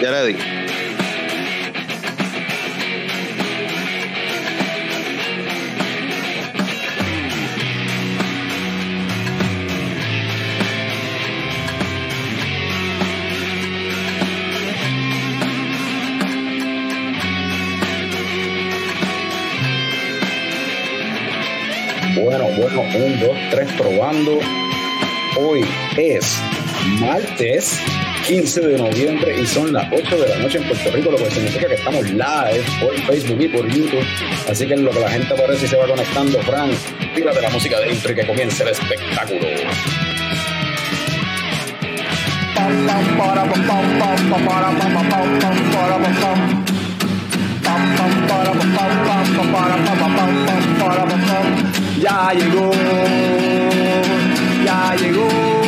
Ya le di. Bueno, bueno, un, dos, tres, probando. Hoy es martes 15 de noviembre y son las 8 de la noche en Puerto Rico, lo que significa que estamos live por Facebook y por YouTube. Así que en lo que la gente aparece y se va conectando, Fran, tírate la música de intro y que comience el espectáculo. Ya llegó, ya llegó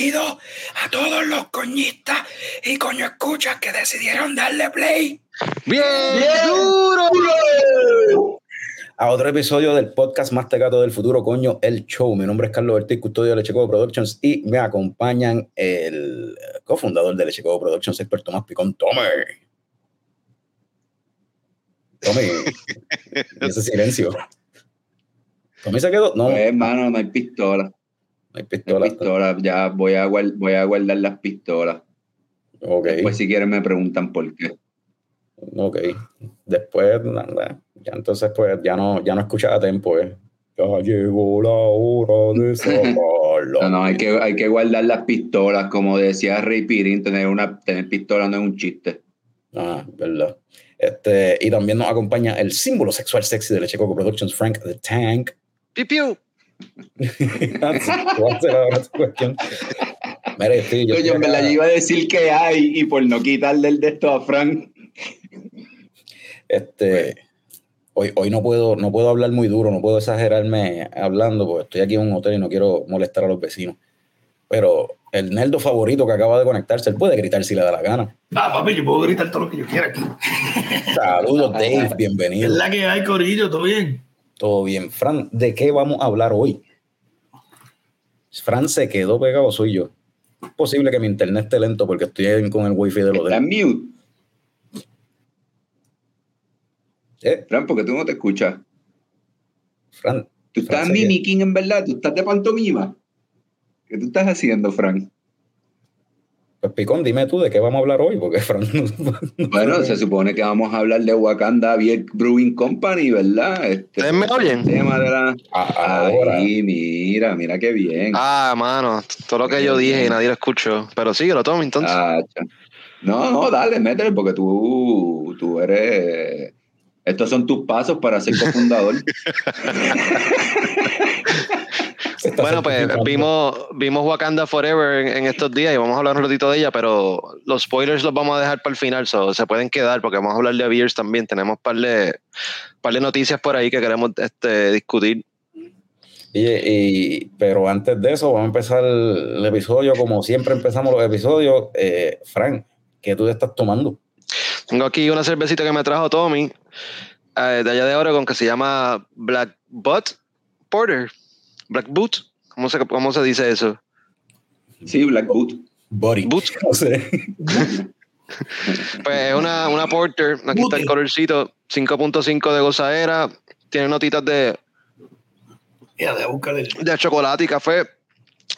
Bienvenidos a todos los coñistas y coño escuchas que decidieron darle play. ¡Bien! duro! A otro episodio del podcast más tecato del futuro, coño, el show. Mi nombre es Carlos Ortiz, custodio de Lecheco Productions y me acompañan el cofundador de Lecheco Productions, experto más picón, Tommy. Tommy, ¿y ese silencio. ¿Tommy se quedó? No, Pues, hermano, no hay pistola. No hay No pistola. hay pistola. Ya voy a, guard- voy a guardar las pistolas. Ok, Pues si quieren me preguntan por qué. ok. Después, nada, ya entonces, pues, ya no, ya no escuchaba a tiempo, eh. Ya llegó la hora de sacar la No, no, hay que, hay que guardar las pistolas. Como decía Ray Pirin, tener, una, tener pistola no es un chiste. Ah, verdad. Este, y también nos acompaña el símbolo sexual sexy de Lechecoco Productions, Frank the Tank. Piu, piu. ¿Cuál será ahora tu cuestión? Mire, sí, yo Oye, estoy en verdad, acá- yo iba a decir que hay y por no quitarle el de esto a Frank. este, hoy, hoy no puedo, no puedo hablar muy duro, no puedo exagerarme hablando, porque estoy aquí en un hotel y no quiero molestar a los vecinos. Pero el nerdo favorito que acaba de conectarse, él puede gritar si le da la gana. Ah, papi, yo puedo gritar todo lo que yo quiera aquí. Saludos, Dave, Es bienvenido. la que hay, Corillo, ¿todo bien? Todo bien. Fran, ¿de qué vamos a hablar hoy? Fran se quedó pegado, soy yo. Es posible que mi internet esté lento porque estoy con el wifi de los Está demás. en mute. Eh, Frank, porque tú no te escuchas. Fran, Tú estás mimicking en verdad. Tú estás de pantomima. ¿Qué tú estás haciendo, Frank? Pues Picón, dime tú de qué vamos a hablar hoy, porque Fran no- no Bueno, sabe. se supone que vamos a hablar de Wakanda Beer Brewing Company, ¿verdad? Este, ¿Ustedes me oyen? tema de la... A- ahora. Ay, mira, mira qué bien. Ah, mano, todo lo que yo dije y nadie lo escuchó. Pero sí, lo tomo entonces. Ah, no, no, dale, métele, porque tú, tú eres... Estos son tus pasos para ser cofundador. Está bueno, pues vimos, vimos Wakanda Forever en, en estos días y vamos a hablar un ratito de ella, pero los spoilers los vamos a dejar para el final, so, se pueden quedar porque vamos a hablar de Beers también. Tenemos un par de, par de noticias por ahí que queremos este, discutir. Y, y- pero antes de eso, vamos a empezar el episodio como siempre empezamos los episodios. Eh, Fran, ¿qué tú estás tomando? Tengo aquí una cervecita que me trajo Tommy eh, de allá de Oregon que se llama Black Butt Porter. Black Boot. ¿Cómo se, cómo se dice eso? Sí, Black Boot. Body. Boot. No sé. Pues es una, una Porter. Aquí está el colorcito. 5.5 de gozadera. Tiene notitas de, Ya, de buscar el. de chocolate y café.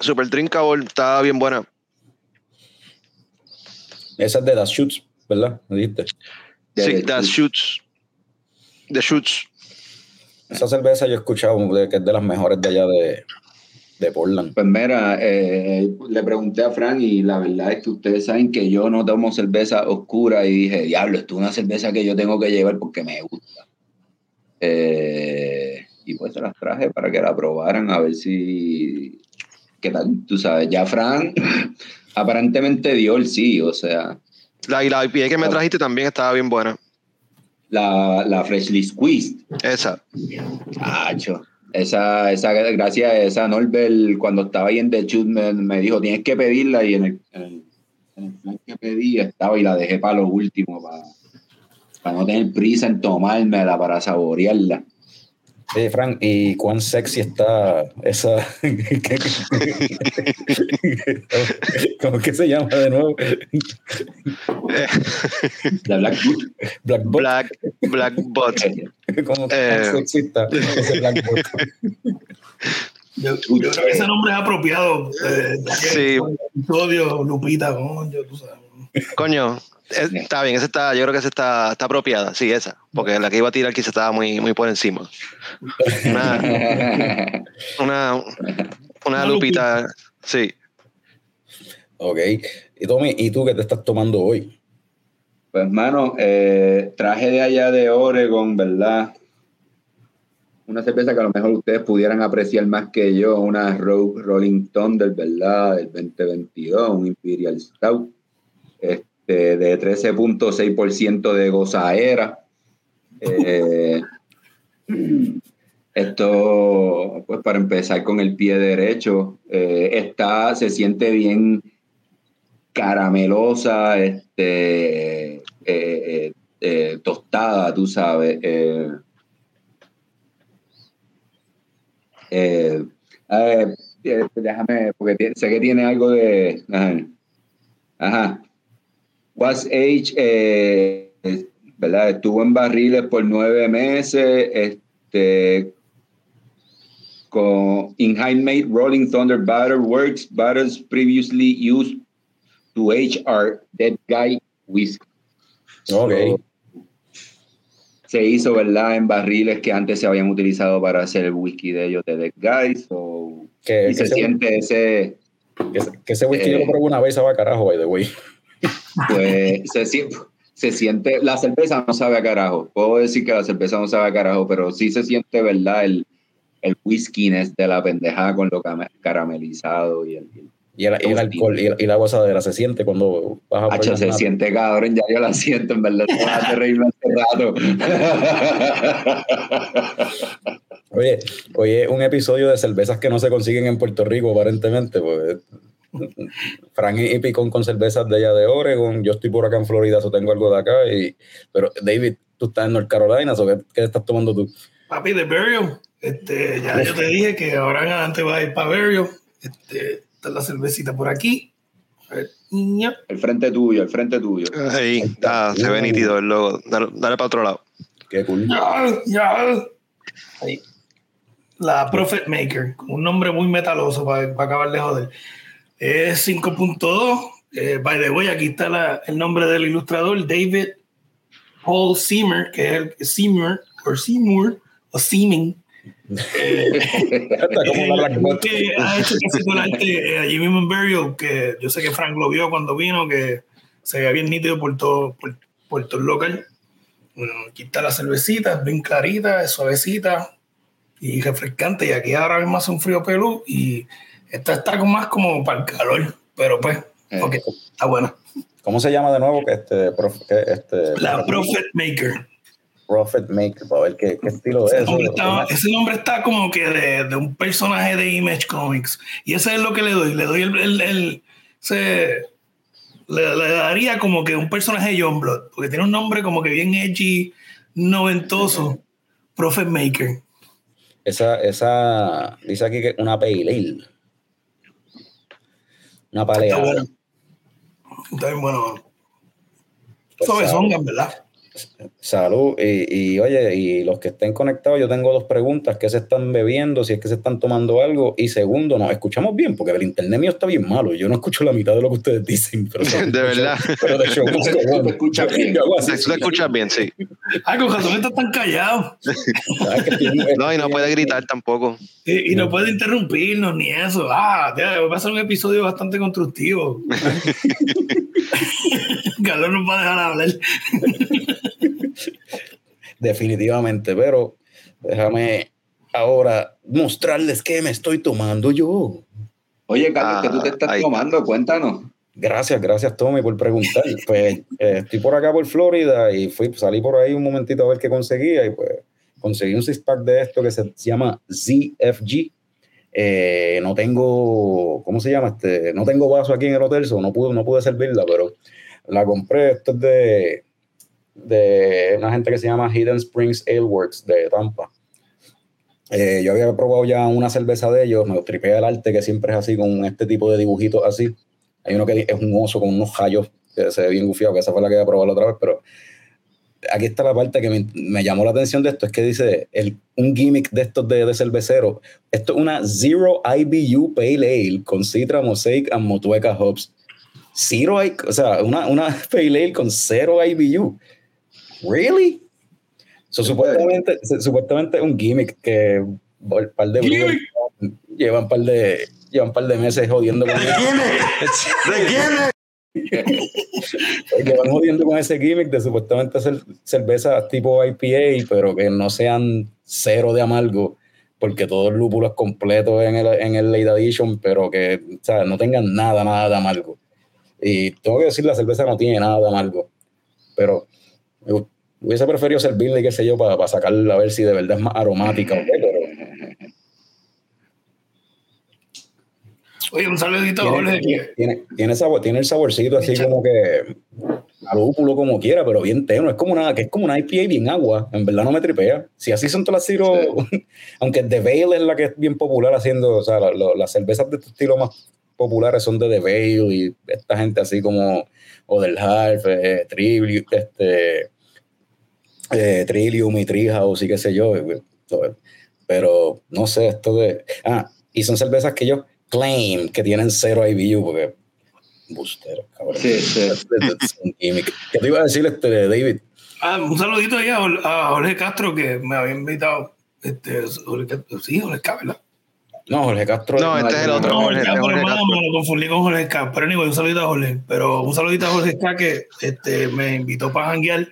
Super drinkable. Está bien buena. Esa es de Das Shoots, ¿verdad? ¿Me dijiste? Sí, The Shoots. The Shoots. Esa cerveza yo he escuchado que es de las mejores de allá de, de Portland. Pues mira, eh, le pregunté a Frank y la verdad es que ustedes saben que yo no tomo cerveza oscura y dije, diablo, esto es una cerveza que yo tengo que llevar porque me gusta. Eh, y pues se las traje para que la probaran a ver si qué tal, tú sabes, ya Fran aparentemente dio el sí, o sea, La, y la IPA que me trajiste también estaba bien buena. La, la Freshly Squeezed, Esa. Acho. Esa, esa, gracias a esa Norbert, cuando estaba ahí en The Shoot, me, me dijo, tienes que pedirla, y el, en el plan que pedí estaba y la dejé para lo último, para, para no tener prisa en tomármela, para saborearla. Oye, Frank, ¿y cuán sexy está esa? ¿Cómo que se llama de nuevo? La Black Boot. Black Bot. Black, Black Bot. ¿Cómo que Eh. sexy está ese Black Bot? Yo, yo creo que ese nombre es apropiado. Eh, Sí. Episodio, Lupita, coño, tú sabes. Coño, está bien, esa está, yo creo que esa está, está apropiada, sí, esa. Porque la que iba a tirar quizá estaba muy, muy por encima. Una, una, lupita, sí. Ok. Y Tommy, ¿y tú qué te estás tomando hoy? Pues, mano, eh, traje de allá de Oregon, ¿verdad? Una cerveza que a lo mejor ustedes pudieran apreciar más que yo, una Rogue Rolling Thunder, ¿verdad? Del 2022, un Imperial Stout, este, de 13.6% de gozaera. Eh, esto, pues para empezar con el pie derecho, eh, está, se siente bien caramelosa, este, eh, eh, tostada, tú sabes. eh, eh, déjame, porque sé que tiene algo de. Ajá. Was Age, eh, ¿verdad? Estuvo en barriles por nueve meses. Este, con in handmade Rolling Thunder Batter Works, batters previously used to age our dead guy whiskey. Ok. So, se hizo, ¿verdad? En barriles que antes se habían utilizado para hacer el whisky de ellos de Dead Guys. so- y se siente ese, que, ese- whisky eh, yo lo probé una vez, a carajo, by the way. Pues, se, sie- se siente, la cerveza no sabe a carajo. Puedo decir que la cerveza no sabe a carajo, pero sí se siente, ¿verdad? El, el whiskiness de la pendejada con lo caramelizado y el, y el Y el, y el alcohol y, la gozadera se siente cuando vas a poner se una- siente cabrón, ya yo la siento, en verdad. A reírme hace rato. Oye, oye, un episodio de cervezas que no se consiguen en Puerto Rico, aparentemente. Pues, Frank y Picón con cervezas de allá de Oregon. Yo estoy por acá en Florida, eso tengo algo de acá. Y, pero, David, tú estás en North Carolina, ¿so qué, qué estás tomando tú? Papi, de Burial. Este, ya yo te dije que ahora en adelante va a ir para Burial. Este, está la cervecita por aquí. El frente tuyo, el frente tuyo. Ahí está, se ve nítido el logo. Dale, dale para otro lado. Qué cool. Ya, ya. Ahí. La Prophet Maker, un nombre muy metaloso para, para acabar de joder. Es 5.2. Eh, by the way, aquí está la- el nombre del ilustrador, David Paul Seymour, que es el Seymour, o Seymour, o Seeming. Eh, que ha hecho casi todo el arte eh, allí mismo en Burial, que yo sé que Frank lo vio cuando vino, que se veía bien nítido por todo, por, por todo el local. Bueno, aquí está la cervecita, es bien clarita, es suavecita y refrescante. Y aquí ahora mismo hace un frío pelú y esta está más como para el calor, pero pues, Eh. está buena. ¿Cómo se llama de nuevo? Que este, prof- este, La Prophet Maker. Prophet Maker, para ver qué, qué estilo es. Ese nombre, está, ese nombre está como que de, de un personaje de Image Comics. Y ese es lo que le doy. Le doy el. el- el- ese- le, le daría como que un personaje de Youngblood. Porque tiene un nombre como que bien edgy, noventoso. Prophet Maker. Esa, esa, dice aquí que una pale ale. Una Está paleada. bueno. Está bien bueno. Pues, verdad. Salud. Y, y, oye, y los que estén conectados, yo tengo dos preguntas. ¿Qué se están bebiendo? Si es que se están tomando algo. Y segundo, ¿nos escuchamos bien? Porque el internet mío está bien malo. Yo no escucho la mitad de lo que ustedes dicen. Pero De verdad. Pero de. Te escuchas bien. Escuchas bien, sí. Ay, con razón estás tan callado. ¿sabes? Que estoy- No, y no puede gritar tampoco. Y, y no puede interrumpirnos ni eso. Ah, va a ser un episodio bastante constructivo. Carlos nos va a dejar hablar. Definitivamente, pero déjame ahora mostrarles qué me estoy tomando yo. Oye, Carlos, ¿qué tú te Ah, estás ahí. tomando? Cuéntanos. Gracias, gracias Tommy por preguntar. Pues eh, estoy por acá por Florida y fui, salí por ahí un momentito a ver qué conseguía y pues conseguí un six pack de esto que se llama ZFG. Eh, no tengo, ¿cómo se llama? Este, no tengo vaso aquí en el hotel, so no pude, no pude servirla, pero la compré. Esto es de, de una gente que se llama Hidden Springs Ale Works de Tampa. Eh, yo había probado ya una cerveza de ellos, me tripea el arte que siempre es así con este tipo de dibujitos así. Hay uno que es un oso con unos rayos que se ve bien gufiado, que esa fue la que había probado la otra vez, pero aquí está la parte que me, me llamó la atención de esto, es que dice el, un gimmick de estos de, de cervecero. Esto es una Zero IBU Pale Ale con Citra, Mosaic and Motueka Hops. Zero, o sea, una, una Pale Ale con cero IBU. ¿Really? So, supuestamente, supuestamente es un gimmick que un par de brewers llevan un par de llevan un par de meses jodiendo con llevan jodiendo con ese gimmick de supuestamente hacer cervezas tipo IPA, pero que no sean cero de amargo, porque todo el lúpulo es completo en el, en el late edition, pero que o sea, no tengan nada, nada de amargo. Y tengo que decir, la cerveza no tiene nada de amargo, pero hubiese preferido servirle, qué sé yo, para, para sacarla a ver si de verdad es más aromática o qué, pero Oye, un saludito a Jorge. tiene, tiene, tiene sabor, tiene el saborcito así Echa. como que a lúpulo como quiera, pero bien tenue. Es como una, que es como una IPA bien agua. En verdad no me tripea. Si así son todas las Ciro, aunque The Veil es la que es bien popular haciendo, o sea, la- la- las cervezas de este estilo más populares son de The Veil y esta gente así como Oder Half, eh, Tribli- este, eh, Trillium y Treehouse y qué sé yo. eh. Pero no sé, esto de. Ah, y son cervezas que ellos claim que tienen cero IBU, porque. Bustero, cabrón. Sí, sí. ¿Qué te iba a decir, este, David? Ah, un saludito ahí a, Jorge Castro que me había invitado. Este, Jorge sí, Jorge Castro, ¿verdad? No, Jorge Castro. No, este es el otro, No, Jorge, este Jorge hermano, Castro. me lo confundí con Jorge K. Pero anyway, un saludito a Jorge. Pero un saludito a Jorge K que este, me invitó para janguear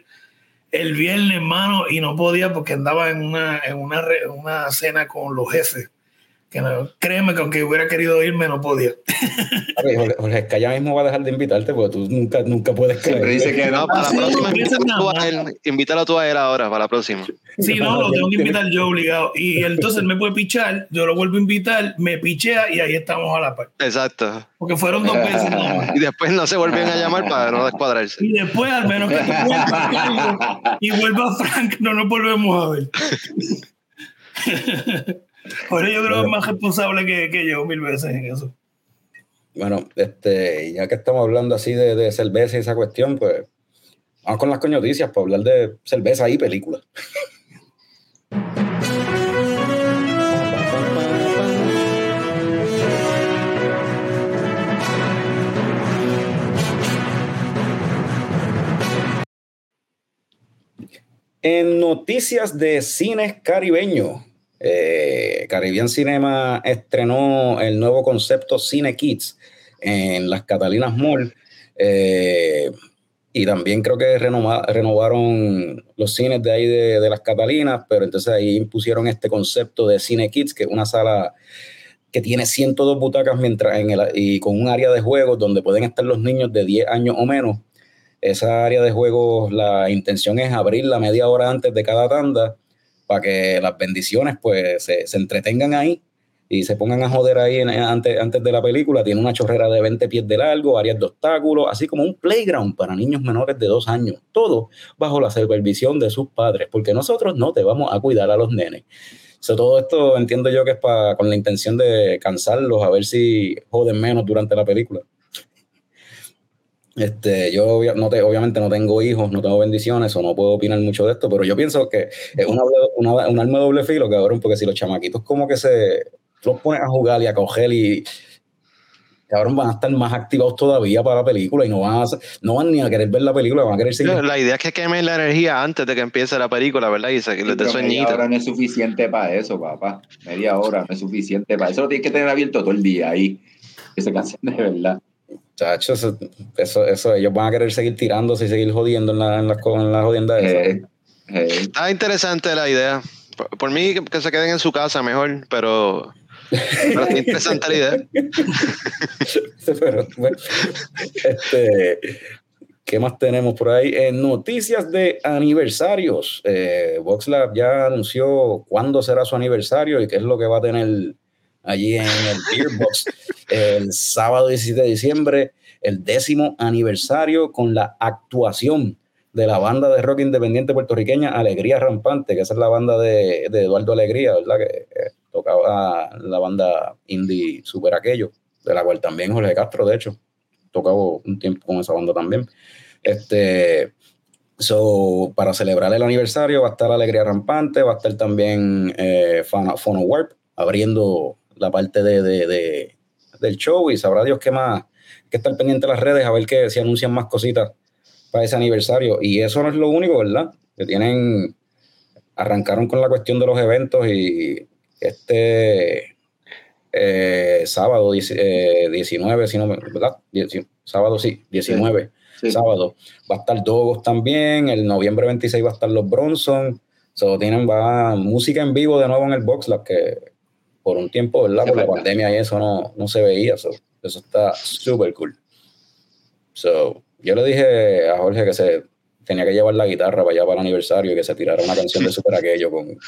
el viernes, hermano, y no podía porque andaba en una, en una, re- una cena con los jefes. Que no- créeme que aunque hubiera querido irme, no podía. Jorge, Jorge, Esca ya mismo va a dejar de invitarte porque tú nunca, nunca puedes Siempre creer. dice que No, no. para la sí, próxima, no pienses invítalo a él, invítalo tú a él ahora, para la próxima. Sí, no, lo tengo que invitar yo obligado. Y entonces él me puede pichar, yo lo vuelvo a invitar, me pichea y ahí estamos a la par. Exacto. Porque fueron dos veces nada más. Y después no se vuelven a llamar para no descuadrarse. Y después, al menos que tú vuelvas y vuelva Frank, no nos volvemos a ver. Por ello yo creo que es más responsable que, que yo mil veces en eso. Bueno, este, ya que estamos hablando así de, de cerveza y esa cuestión, pues vamos con las coñoticias para hablar de cerveza y películas. En noticias de cines caribeños, eh, Caribbean Cinema estrenó el nuevo concepto Cine Kids en las Catalinas Mall. eh, y también creo que renova- renovaron los cines de ahí de, de las Catalinas, pero entonces ahí impusieron este concepto de Cine Kids, que es una sala que tiene 102 butacas mientras en el, y con un área de juegos donde pueden estar los niños de 10 años o menos. Esa área de juegos, la intención es abrirla media hora antes de cada tanda para que las bendiciones pues se, se entretengan ahí y se pongan a joder ahí antes, antes de la película. Tiene una chorrera de 20 pies de largo, áreas de obstáculos, así como un playground para niños menores de dos años. Todo bajo la supervisión de sus padres, porque nosotros no te vamos a cuidar a los nenes. So, todo esto entiendo yo que es pa- con la intención de cansarlos, a ver si joden menos durante la película. Este, yo obvia- no te- obviamente no tengo hijos, no tengo bendiciones, o no puedo opinar mucho de esto, pero yo pienso que es una, una, un arma de doble filo, cabrón, porque si los chamaquitos como que se los pones a jugar y a coger y cabrón van a estar más activados todavía para la película y no van a, no van ni a querer ver la película, van a querer seguir. La idea es que quemen la energía antes de que empiece la película, ¿verdad? Y se les dé Pero media sueñito. hora no es suficiente para eso, papá. Media hora no es suficiente para eso. Lo tienes que tener abierto todo el día ahí. Que se cansen de verdad. Chacho, eso, eso, eso, ellos van a querer seguir tirándose y seguir jodiendo en la, en las co- en la jodienda esa. Eh, eh, Está interesante la idea. Por, por mí que, se queden en su casa mejor, pero, pero está interesante la idea. Pero, bueno, este, ¿Qué más tenemos por ahí? En noticias de aniversarios. Eh, VoxLab ya anunció cuándo será su aniversario y qué es lo que va a tener allí en el Beerbox el sábado 17 de diciembre, el décimo aniversario con la actuación de la banda de rock independiente puertorriqueña Alegría Rampante, que esa es la banda de, de Eduardo Alegría, ¿verdad? Que eh, tocaba la banda indie Super Aquello, de la cual también Jorge Castro, de hecho, tocaba un tiempo con esa banda también. Este, so, para celebrar el aniversario va a estar Alegría Rampante, va a estar también eh, Warp abriendo la parte de, de- de- del show y sabrá Dios qué más, que estar pendiente de las redes a ver que si anuncian más cositas para ese aniversario. Y eso no es lo único, ¿verdad? Que tienen, arrancaron con la cuestión de los eventos y este eh, sábado eh, 19, si no me, ¿verdad? Dieci- sábado sí, 19 Sí. sábado. Va a estar Dogos también, el noviembre 26 va a estar los Bronson. So, tienen va, música en vivo de nuevo en el Box Lab, que por un tiempo, ¿verdad? Por la pandemia y eso no, no se veía. so, eso está súper cool. So, yo le dije a Jorge que se tenía que llevar la guitarra para allá para el aniversario y que se tirara una canción de Super Aquello con,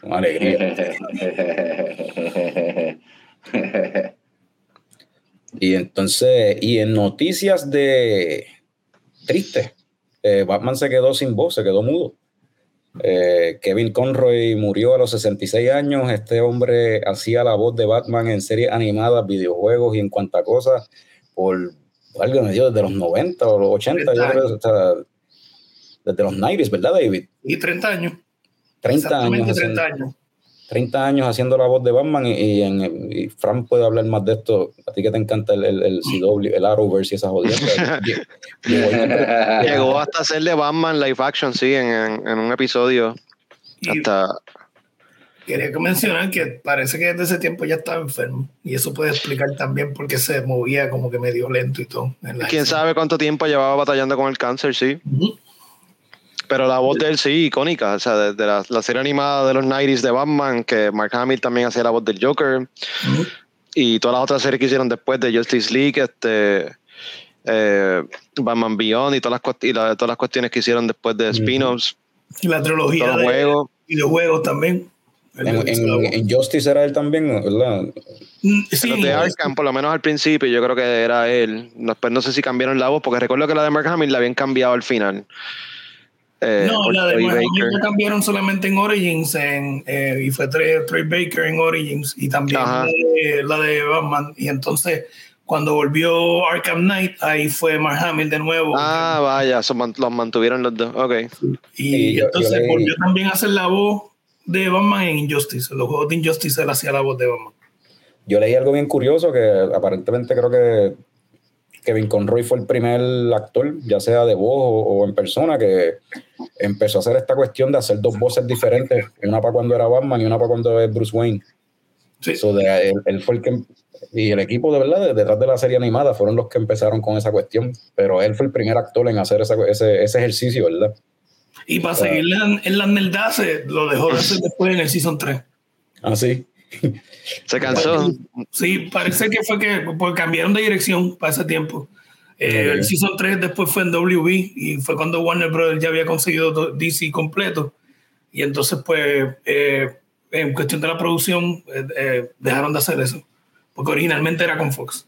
con alegría. Y entonces, y en noticias de triste, eh, Batman se quedó sin voz, se quedó mudo. Eh, Kevin Conroy murió a los 66 años. Este hombre hacía la voz de Batman en series animadas, videojuegos y en cuanta cosa por algo me dio desde los 90 o los 80, yo creo, hasta- desde los 90s, ¿verdad, David? Y 30 años. 30 años, Exactamente haciendo, 30 años. 30 años haciendo la voz de Batman y, y en, y Fran puede hablar más de esto. A ti que te encanta el, el, el CW, el Arrowverse y esas jodiendas. Llegó hasta hacer de Batman live action, sí, en, en- en un episodio. Y Hasta, quería que mencionar que parece que desde ese tiempo ya estaba enfermo. Y eso puede explicar también por qué se movía como que medio lento y todo. en la quién escena. sabe cuánto tiempo llevaba batallando con el cáncer, sí. Ujú. Pero la voz de él sí, icónica. O sea, desde la, la serie animada de los 90s de Batman, que Mark Hamill también hacía la voz del Joker. Ujú. Y todas las otras series que hicieron después de Justice League, este, eh, Batman Beyond y todas, las, y la- todas las cuestiones que hicieron después de spin-offs, Y la trilogía los de juegos. videojuegos también. El- En, en, en Justice era él también, ¿verdad? Mm, sí, los de Arkham, por lo menos al principio, yo creo que era él. Después no sé si cambiaron la voz, porque recuerdo que la de Mark Hamill la habían cambiado al final. Eh, No, la de Baker. la cambiaron solamente en Origins en, eh, y fue Troy Baker en Origins y también la de, la de Batman. Y entonces, cuando volvió Arkham Knight, ahí fue Mark Hamill de nuevo. Ah, vaya, man- los mantuvieron los dos. Ok. y y yo- entonces yo volvió también a hacer la voz de Batman en Injustice. En los juegos de Injustice él hacía la voz de Batman. Yo leí algo bien curioso que aparentemente creo que Kevin Conroy fue el primer actor, ya sea de voz o, o en persona, que empezó a hacer esta cuestión de hacer dos voces diferentes, una para cuando era Batman y una para cuando es Bruce Wayne. Sí. So, de- él, él fue el que y el equipo de verdad de- detrás de la serie animada fueron los que empezaron con esa cuestión, pero él fue el primer actor en hacer esa- ese, ese ejercicio, ¿verdad? Y para seguir en, en las nerdaces, lo dejó de hacer después en el Season 3. Así. Se cansó. Sí, parece que fue que pues, cambiaron de dirección para ese tiempo. Eh, Ok. El Season 3 después fue en WB y fue cuando Warner Brothers ya había conseguido DC completo. Y entonces, pues, eh, en cuestión de la producción, eh, eh, dejaron de hacer eso. Porque originalmente era con Fox.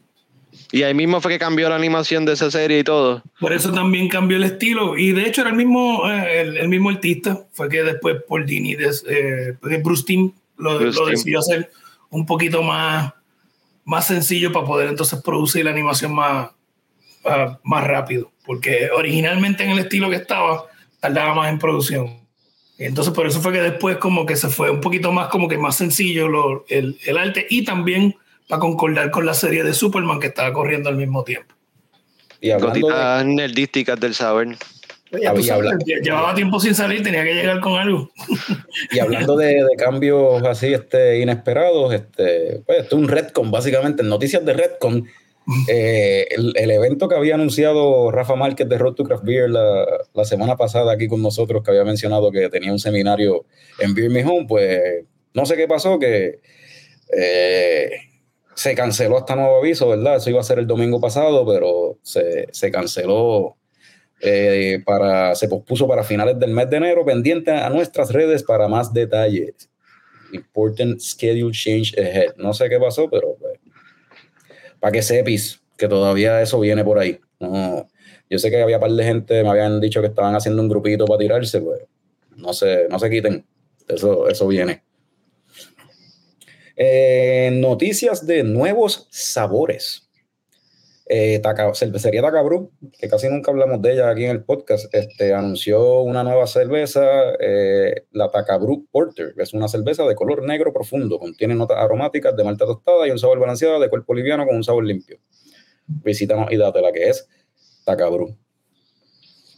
Y ahí mismo fue que cambió la animación de esa serie y todo. Por eso también cambió el estilo. Y de hecho era el mismo, eh, el, el mismo artista. Fue que después Paul Dini, des- eh, Bruce Timm lo, lo decidió hacer un poquito más, más sencillo para poder entonces producir la animación más, más rápido. Porque originalmente en el estilo que estaba, tardaba más en producción. Entonces por eso fue que después como que se fue un poquito más como que más sencillo lo- el, el arte y también para concordar con la serie de Superman que estaba corriendo al mismo tiempo. Y hablando de, nerdísticas del saber. Ya tú Había sabes, llevaba tiempo sin salir, tenía que llegar con algo. Y hablando de, de cambios así este, inesperados, este, pues, esto es un Redcon, básicamente, en noticias de Redcon, Eh, el, el evento que había anunciado Rafa Márquez de Road to Craft Beer la, la semana pasada aquí con nosotros, que había mencionado que tenía un seminario en Beer Me Home, pues no sé qué pasó, que eh, se canceló hasta nuevo aviso, ¿verdad? Eso iba a ser el domingo pasado, pero se, se canceló eh, para, se pospuso para finales del mes de enero, pendiente a nuestras redes para más detalles. Important schedule change ahead. No sé qué pasó, pero pues, para que sepis que todavía eso viene por ahí. No, yo sé que había un par de gente, me habían dicho que estaban haciendo un grupito para tirarse, pues no se, no se quiten. Eso, eso viene. Eh, noticias de nuevos sabores. Eh, cervecería Tacabru, que casi nunca hablamos de ella aquí en el podcast, este, anunció una nueva cerveza, eh, la Tacabru Porter, es una cerveza de color negro profundo, contiene notas aromáticas de malta tostada y un sabor balanceado de cuerpo liviano con un sabor limpio. Visítanos y date la que es Tacabru.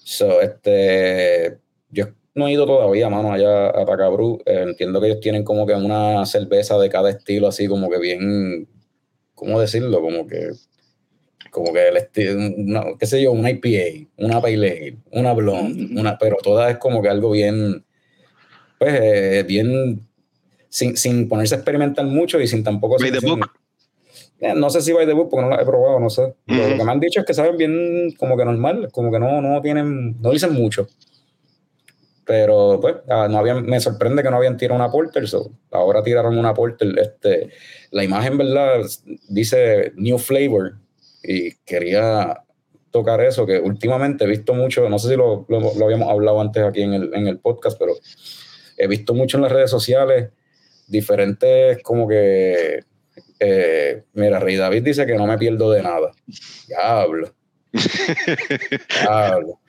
So, este, yo no he ido todavía, mano, allá a Tacabru. Eh, entiendo que ellos tienen como que una cerveza de cada estilo, así como que bien, ¿cómo decirlo? Como que como que el estilo, una- qué sé yo, una IPA, una Pale Ale, una Blonde, una, pero todas es como que algo bien, pues, eh, bien, sin, sin ponerse a experimentar mucho y sin tampoco... By the sin- book. Eh, no sé si by the book porque no las he probado, no sé. Pero. Lo que me han dicho es que saben bien como que normal, como que no, no tienen, no dicen mucho. Pero pues, ah, no habían, me sorprende que no habían tirado una Porter, so, ahora tiraron una Porter. Este, la imagen, ¿verdad? Dice New Flavor y quería tocar eso, que últimamente he visto mucho, no sé si lo, lo- lo habíamos hablado antes aquí en el, en el podcast, pero he visto mucho en las redes sociales diferentes como que, eh, mira, Rey David dice que no me pierdo de nada. Diablo. Diablo.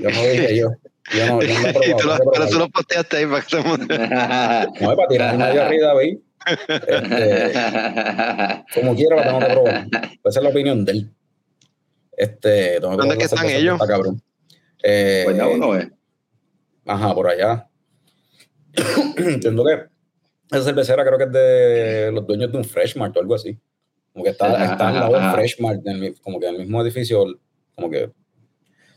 Yo no dije yo. Yo no, yo no he Y tú probado, lo, pero tú lo posteaste ahí para que mundo- No es para tirar nadie a Rey David. Este, como quiera, la tengo que probar. Esa es la opinión de él. Este, ¿Dónde es que están ellos? está cabrón. Eh, Pues no, no es. Ajá, por allá. Entiendo que esa cervecera creo que es de los dueños de un Fresh Mart o algo así. Como que está, Ajá, está al lado del. Fresh Mart, en el mi- como que en el mismo edificio, como que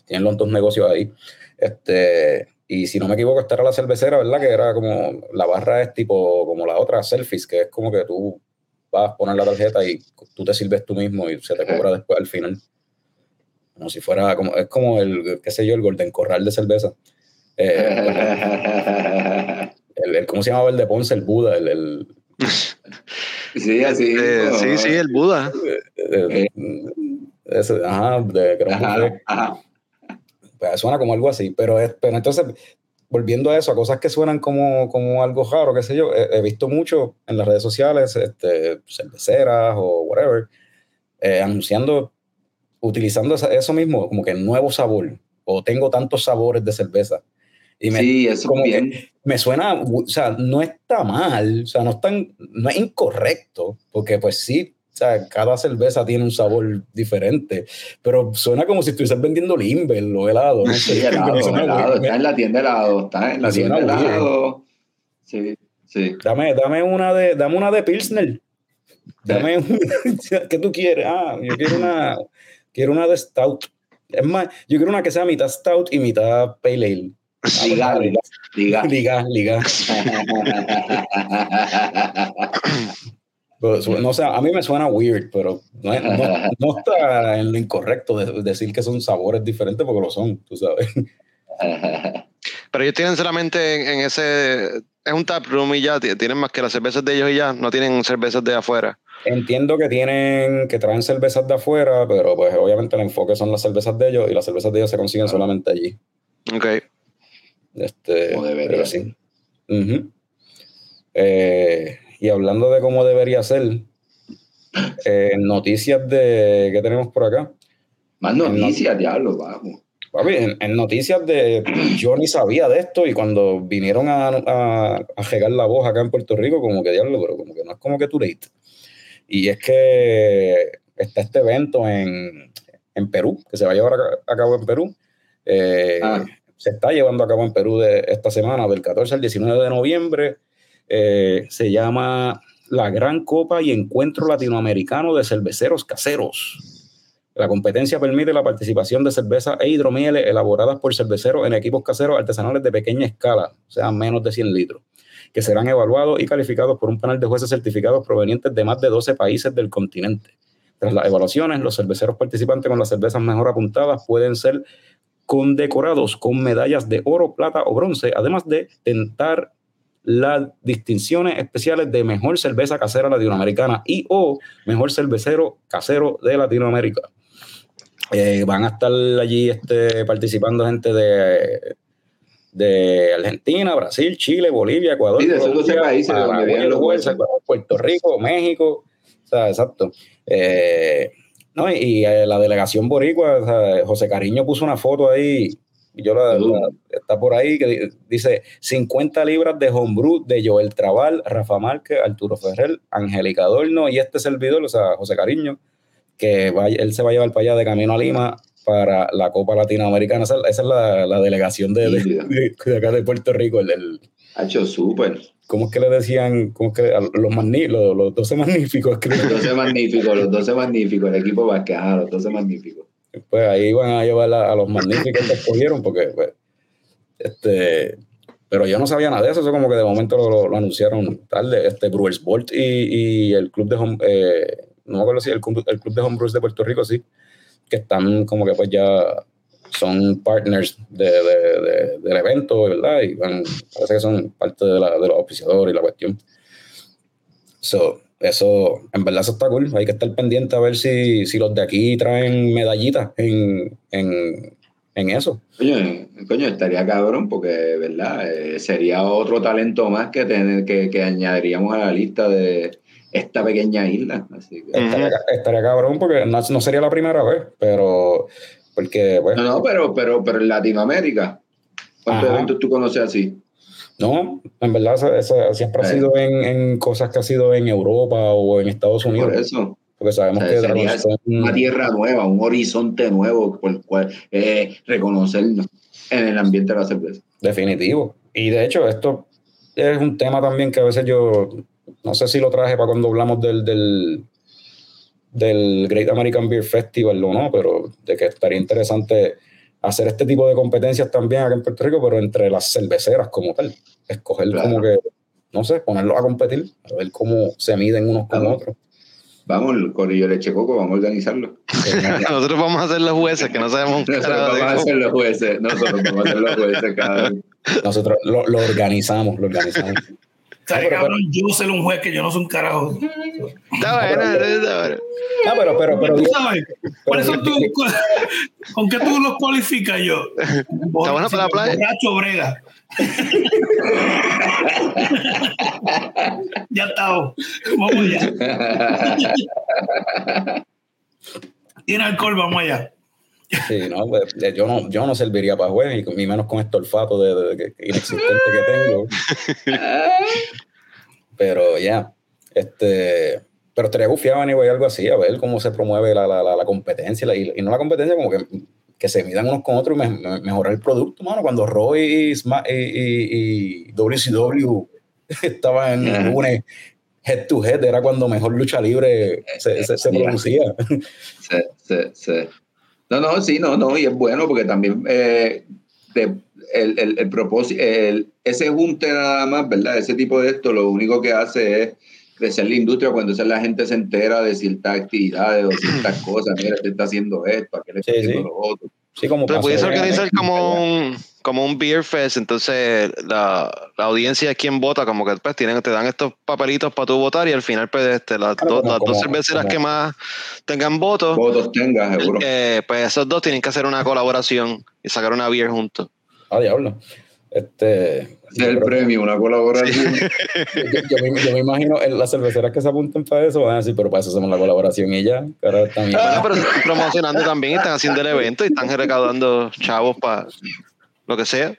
tienen los dos negocios ahí. Este, y si no me equivoco, esta era la cervecera, ¿verdad? Que era como, la barra es tipo como la otra, selfies, que es como que tú vas a poner la tarjeta y tú te sirves tú mismo y se te cobra después al final. Como si fuera, como, es como el, qué sé yo, el Golden Corral de cerveza. Eh, el, el- ¿Cómo se llamaba el de Ponce? El Buda, el, el- sí, así. Eh, sí, sí, el Buda. el- ese, ajá, de, Ajá, ajá. Pues suena como algo así, pero, es, pero entonces, volviendo a eso, a cosas que suenan como, como algo raro, qué sé yo, he, he visto mucho en las redes sociales, este, cerveceras o whatever, eh, anunciando, utilizando eso mismo, como que nuevo sabor, o tengo tantos sabores de cerveza. Y me, Sí, eso como que- bien. me suena, o sea, no está mal, o sea, no, es tan- no es incorrecto, porque pues sí, sea, cada cerveza tiene un sabor diferente, pero suena como si estuvieses vendiendo Limber o helado. No Sí, helado, helado. weird. Está en la tienda de helado. Está en la tienda de helado. Sí, sí. Dame, dame una de, dame una de Pilsner. Dame una, ¿qué tú quieres? Ah, yo quiero una, quiero una de Stout. Es más, yo quiero una que sea mitad Stout y mitad Pale Ale. Ah, Liga, pues, liga, liga. Liga, liga. Pero no sé, a mí me suena weird, pero no, no- no está en lo incorrecto de, decir que son sabores diferentes porque lo son, tú sabes. Pero ellos tienen solamente en, en ese. Es un tap room y ya. Tienen más que las cervezas de ellos y ya. No tienen cervezas de afuera. Entiendo que tienen, que traen cervezas de afuera, pero pues obviamente el enfoque son las cervezas de ellos y las cervezas de ellos se consiguen solamente allí. Ok. Este, Como debería. pero sí. Eh, y hablando de cómo debería ser, eh, noticias de que tenemos por acá. Más noticias, diablo, vamos. Papi, en, en noticias de. Yo ni sabía de esto y cuando vinieron a, a, a regar la voz acá en Puerto Rico, como que diablo, pero como que no es como que too late. Y es que está este evento en, en Perú, que se va a llevar a, a cabo en Perú. Eh, Ah. Se está llevando a cabo en Perú de esta semana, del 14 al 19 de noviembre. Eh, se llama la Gran Copa y Encuentro Latinoamericano de Cerveceros Caseros. La competencia permite la participación de cervezas e hidromieles elaboradas por cerveceros en equipos caseros artesanales de pequeña escala, o sea, menos de 100 litros, que serán evaluados y calificados por un panel de jueces certificados provenientes de más de 12 países del continente. Tras las evaluaciones, los cerveceros participantes con las cervezas mejor apuntadas pueden ser condecorados con medallas de oro, plata o bronce, además de tentar las distinciones especiales de mejor cerveza casera latinoamericana y o mejor cervecero casero de Latinoamérica. Eh, van a estar allí este, participando gente de, de Argentina, Brasil, Chile, Bolivia, Ecuador, Sí, de esos 12 países de donde Paraguay, vienen los Uruguay, jueces. Puerto Rico, México, o sea, exacto. Eh, no, y, y, eh, la delegación boricua, o sea, José Cariño puso una foto ahí, yo la, la- está por ahí, que di- dice 50 libras de homebrew de Joel Trabal, Rafa Márquez, Arturo Ferrer, Angélica Adorno y este servidor, o sea, José Cariño, que va- él se va a llevar para allá de camino a Lima para la Copa Latinoamericana. Esa, esa es la, la delegación de, de- Nítido. de- de acá de Puerto Rico, el, el- Ha hecho súper. ¿cómo es que le decían? ¿Cómo es que, los, magni- los, los 12 magníficos? creo. Los 12 magníficos, los 12 magníficos, el equipo Vázquez, ajá, los 12 magníficos. Pues ahí van a llevar a, a los magníficos que escogieron, porque, pues, este, pero yo no sabía nada de eso, eso como que de momento lo, lo- lo anunciaron tarde, este, Brewers Bolt y, y el club de home, eh, no me acuerdo si el, el club de homebrews de Puerto Rico, sí, que están como que pues ya son partners de, de- de- del evento, ¿verdad? Y van, parece que son parte de, la, de los auspiciadores y la cuestión. So, eso, en verdad, eso está cool. Hay que estar pendiente a ver si, si los de aquí traen medallitas en, en, en eso. Coño, coño, estaría cabrón porque, ¿verdad? Eh, sería otro talento más que, tener, que, que añadiríamos a la lista de esta pequeña isla. Así que- Estaría, estaría cabrón porque no, no sería la primera vez, pero porque, pues, No, no, pero, pero, pero en Latinoamérica, ¿cuántos eventos tú conoces así? No, en verdad, eso, eso siempre ha sido en, en cosas que ha sido en Europa o en Estados Unidos, Por eso. porque sabemos Eh, que sería Dragonstone- Una tierra nueva, un horizonte nuevo por el cual eh, reconocernos en el ambiente de la cerveza. Definitivo. Y de hecho, esto es un tema también que a veces yo, no sé si lo traje para cuando hablamos del, del, del Great American Beer Festival o no, pero de que estaría interesante hacer este tipo de competencias también acá en Puerto Rico, pero entre las cerveceras como tal. Escoger Claro. como que, no sé, ponerlos a competir, a ver cómo se miden unos con otros. Vamos, el Corillo Leche Coco, vamos a organizarlo. Nosotros vamos a ser los jueces, que no sabemos un Nosotros vamos a ser los jueces, nosotros vamos a ser los jueces cada vez. Nosotros lo, lo organizamos, lo organizamos. Estaría pero- cabrón yo ser un juez que yo no soy un carajo. Está bueno, está bueno. Ah, pero, pero, pero, ¿Tú sabes? ¿Cuáles son tus- ¿Con qué tú los cualificas yo? Está bueno para la playa. Borracho brega. ya estamos. Vamos allá. Tiene alcohol, vamos allá. Sí, no, pues, eh, yo no, yo no serviría para juez, y ni menos con este olfato de, de- de- que- inexistente que tengo. Pero ya, este, pero estaría gufiado anyway, algo así, a ver cómo se promueve la, la, la, la competencia, y, y no la competencia, como que, que se midan unos con otros y me- me- mejorar el producto, mano. Cuando Roy y, y, WCW estaban en Ajá. lunes head to head, era cuando mejor lucha libre se, se, producía. Sí, sí, sí. No, no, sí, no, no, y es bueno porque también eh, el, el, el propósito, el- ese junte nada más, ¿verdad? Ese tipo de esto, lo único que hace es crecer la industria cuando esa la gente se entera de ciertas actividades o ciertas cosas. Mira, este está haciendo esto, aquel está Sí, haciendo sí. lo otro. Sí, como Pero pudiese organizar como un, como un beer fest, entonces la, la audiencia es quien vota, como que pues tienen, te dan estos papelitos para tú votar y al final pues este, las, Claro, dos, como- las dos cerveceras como- que más tengan votos, Votos tenga, seguro. eh, pues esos dos tienen que hacer una colaboración y sacar una beer juntos. Ah, diablo. Este, Ese es el premio, una colaboración. yo- yo me, yo me imagino las cerveceras que se apunten para eso van a decir, pero para eso hacemos la colaboración y ya. Pero también, Ah, pero están promocionando también, están haciendo el evento y están recaudando chavos para lo que sea.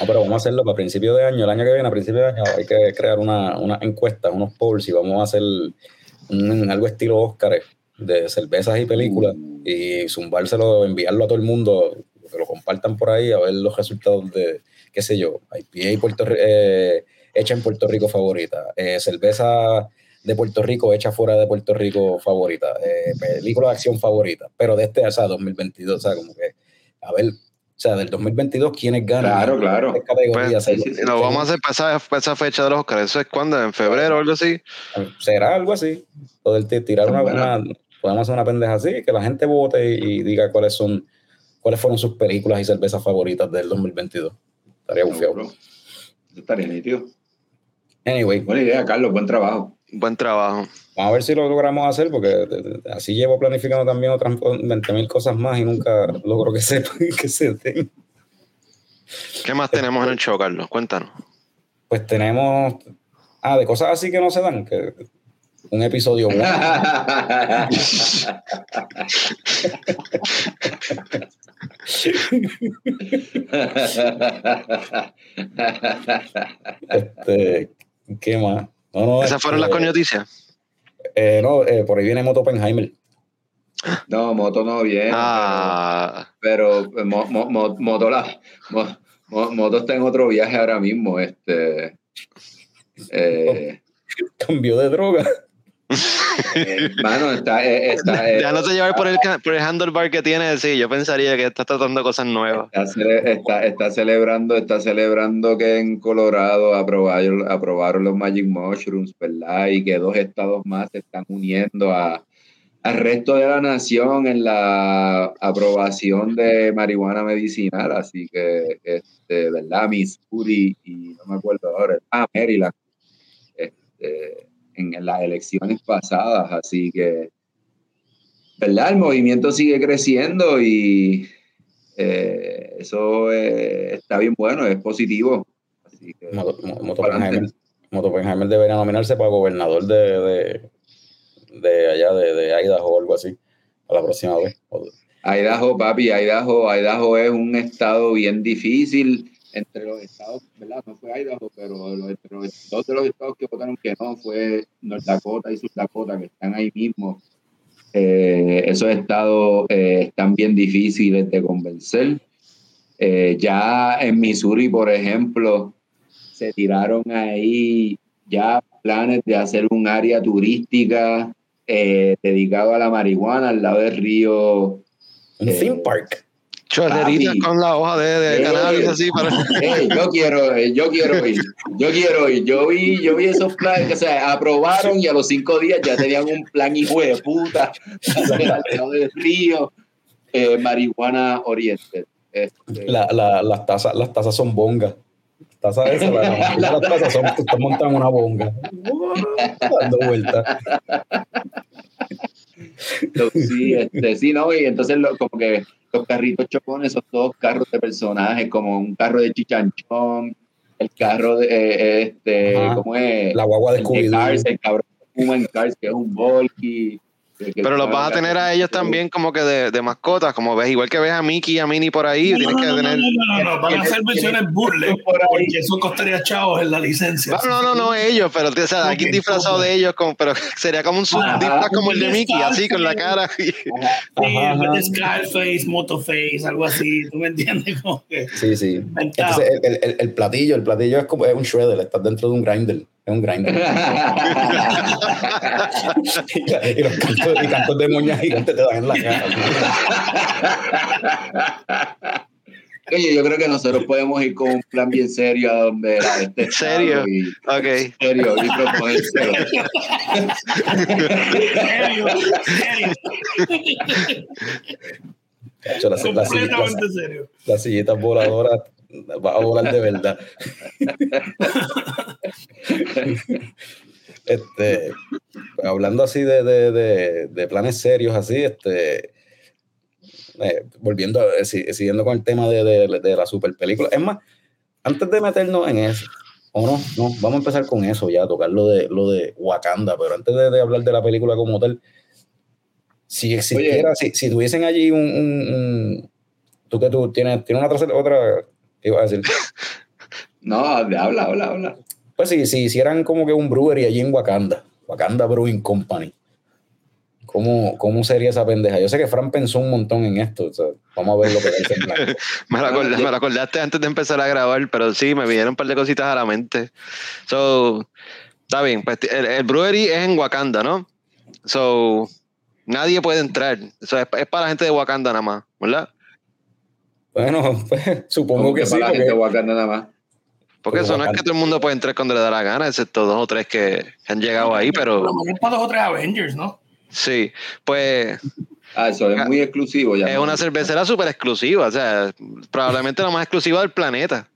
Ah, pero vamos a hacerlo para principio de año, el año que viene, a principio de año, hay que crear una, una encuesta, unos polls y vamos a hacer un- algo estilo Óscar de cervezas y películas y zumbárselo, enviarlo a todo el mundo, que lo compartan por ahí a ver los resultados de, qué sé yo, IPA Puerto, eh, hecha en Puerto Rico favorita, eh, cerveza de Puerto Rico hecha fuera de Puerto Rico favorita, eh, película de acción favorita, pero de este, o sea, 2022, o sea, como que, a ver, o sea, del 2022, ¿quiénes ganan? Claro, claro. Pues, sí, sí, Lo vamos a hacer para esa, fecha de los Oscars. ¿Eso es cuando? ¿En febrero o algo así? ¿Será algo así? Poder ti- tirar una, podemos hacer una pendeja así, que la gente vote y, y diga cuáles son, cuáles fueron sus películas y cervezas favoritas del 2022. Estaría bufiado. Seguro. Eso estaría nítido. Anyway, Buena idea, Carlos, buen trabajo. Buen trabajo. vamos a ver si lo logramos hacer, porque de- de- de- así llevo planificando también otras 20 mil cosas más y nunca logro que se, que se den. ¿Qué más tenemos en el show, Carlos? Cuéntanos. Pues tenemos, ah, de cosas así que no se dan, que un episodio bueno. Este, ¿Qué más? No, no, ¿Esas fueron las este, coñoticias? eh, no, eh, por ahí viene Moto Oppenheimer. no, moto no viene. Ah, Pero, pero, mo- mo- mo- moto, la, mo- mo- moto está en otro viaje ahora mismo. Este, eh, Cambió de droga. Eh, mano, está, eh, está, eh, ya no se llevar por el, por el handlebar que tiene. Sí, yo pensaría que está tratando cosas nuevas. Está, cele- está, está celebrando, está celebrando que en Colorado aprobaron, aprobaron los Magic Mushrooms, ¿verdad? Y que dos estados más se están uniendo a, al resto de la nación en la aprobación de marihuana medicinal. Así que, este, ¿verdad? Missouri y no me acuerdo ahora, ah, Maryland, este, en las elecciones pasadas. Así que, ¿verdad? El movimiento sigue creciendo y eh, eso eh, está bien bueno, es positivo. Así que, Moto, debería nominarse para gobernador de, de, de allá de, de Idaho o algo así a la próxima vez. Idaho, papi, Idaho, Idaho es un estado bien difícil entre los estados, ¿verdad? No fue Idaho, pero entre los- dos de los estados que votaron que no fue North Dakota y Sur Dakota, que están ahí mismo. Eh, esos estados eh, están bien difíciles de convencer. Eh, ya en Missouri, por ejemplo, se tiraron ahí ya planes de hacer un área turística eh, dedicado a la marihuana al lado del río Un Eh, theme park. Chorreritas Papi. con la hoja de, de cannabis así para. Ey, yo quiero, eh, yo quiero ir, yo quiero ir. Yo vi, yo vi esos planes, o sea, aprobaron y a los cinco días ya tenían un plan hijo de puta al del río, eh, marihuana oriente. Este, La, la, las, tazas, las tazas son bongas. Las tazas esas, la- las tazas son, tú estás montando una bonga. Dando vueltas. sí, este, sí, no, y entonces lo- como que los carritos chocones son todos carros de personajes, como un carro de chichanchón, el carro de, eh, este, Ajá. ¿cómo es? La guagua de de Scooby-Doo. El cabrón en Cars, que es un Volky. Pero los vas a tener a ellos también como que de, de mascotas, como ves, igual que ves a Mickey y a Minnie por ahí, No, tienes no, que no, no, tener. no, no, no, van a hacer versiones burles Por ahí. porque eso costaría chavos en la licencia. No, no, no, no ellos, pero o sea, aquí Ok, disfrazado de ellos, como, pero sería como un sub- Ajá. disfraz como el de Mickey, así con la cara. Sí, Scarface, Motoface, algo así, ¿tú me entiendes? Como que Sí, sí. Entonces, el, el- el platillo, el platillo es como es un shredder, estás dentro de un grinder. Es un grinder. y, los cantos, y cantos de moñas gigantes te dan en la cara. Oye, yo creo que nosotros podemos ir con un plan bien serio a donde este ¿En serio? y- Ok. serio y proponérselo. serio, serio, Chacho, las, las, sillitas, completamente serio. las sillitas voladoras va a volar de verdad. este, hablando así de, de, de, de planes serios, así, este, eh, volviendo, si- siguiendo con el tema de, de, de la super película. Es más, antes de meternos en eso, o no, no, vamos a empezar con eso ya, tocar lo de, lo de Wakanda, pero antes de, hablar de la película como tal, si existiera, si, si tuviesen allí un, un- un- tú que tú tienes, tienes una otra, otra, ¿qué iba a decir? No, habla, habla, habla. Pues si, si hicieran como que un brewery allí en Wakanda, Wakanda Brewing Company, ¿cómo, ¿cómo sería esa pendeja? Yo sé que Fran pensó un montón en esto, o sea, vamos a ver lo que dice en blanco. Me lo, acordé- yo- me lo acordaste antes de empezar a grabar, pero sí, me vinieron un par de cositas a la mente. So, Está bien, pues el, el brewery es en Wakanda, ¿no? So, nadie puede entrar. Eso es, es para la gente de Wakanda nada más, ¿verdad? Bueno, pues, supongo que, sí. para la porque- gente de Wakanda nada más. Porque eso no es que todo el mundo puede entrar cuando le da la gana, excepto dos o tres que, han llegado ahí, pero lo para dos o tres Avengers, ¿no? sí, pues Ah, eso es muy exclusivo ya. es una cervecera súper exclusiva, o sea, probablemente la más exclusiva del planeta.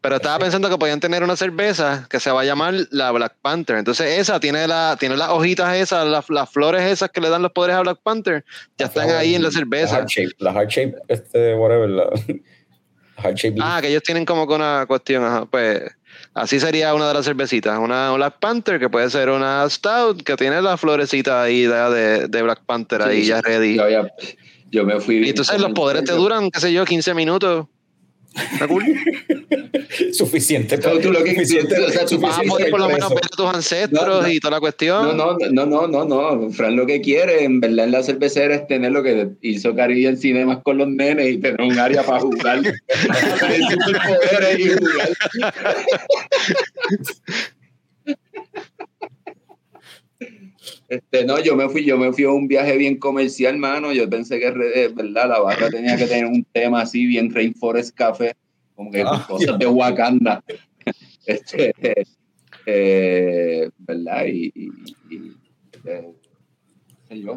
Pero estaba pensando que podían tener una cerveza que se va a llamar la Black Panther. Entonces esa tiene, la, tiene las hojitas esas, las, las flores esas que le dan los poderes a Black Panther, ya están ahí en la La cerveza. heart shape, la heart shape, este, whatever, la, la heart shape. Ah, que ellos tienen como que una cuestión, ajá, pues así sería una de las cervecitas, una Black Panther que puede ser una Stout que tiene la florecita ahí de, de, Black Panther ahí Sí, ya ready. Yo, yo me fui. Y entonces los poderes te duran, qué sé yo, 15 minutos. ¿Está cool? suficiente. Tú- tú lo que- suficiente, o sea, tú- Vas a poder por lo menos ver a tus ancestros No, no. y toda la cuestión. No, no, no, no, no, no. Fran lo que quiere, en verdad, en la cervecera es tener lo que hizo Caribbean Cinemas con los nenes y tener un área para jugar. y jugar. Este, no, yo me fui, yo me fui a un viaje bien comercial, mano. Yo pensé que, re- verdad, la barra tenía que tener un tema así, bien Rainforest Café, como que Ah, cosas de Wakanda. Este, eh, ¿verdad? Y, y, y, eh, sé yo.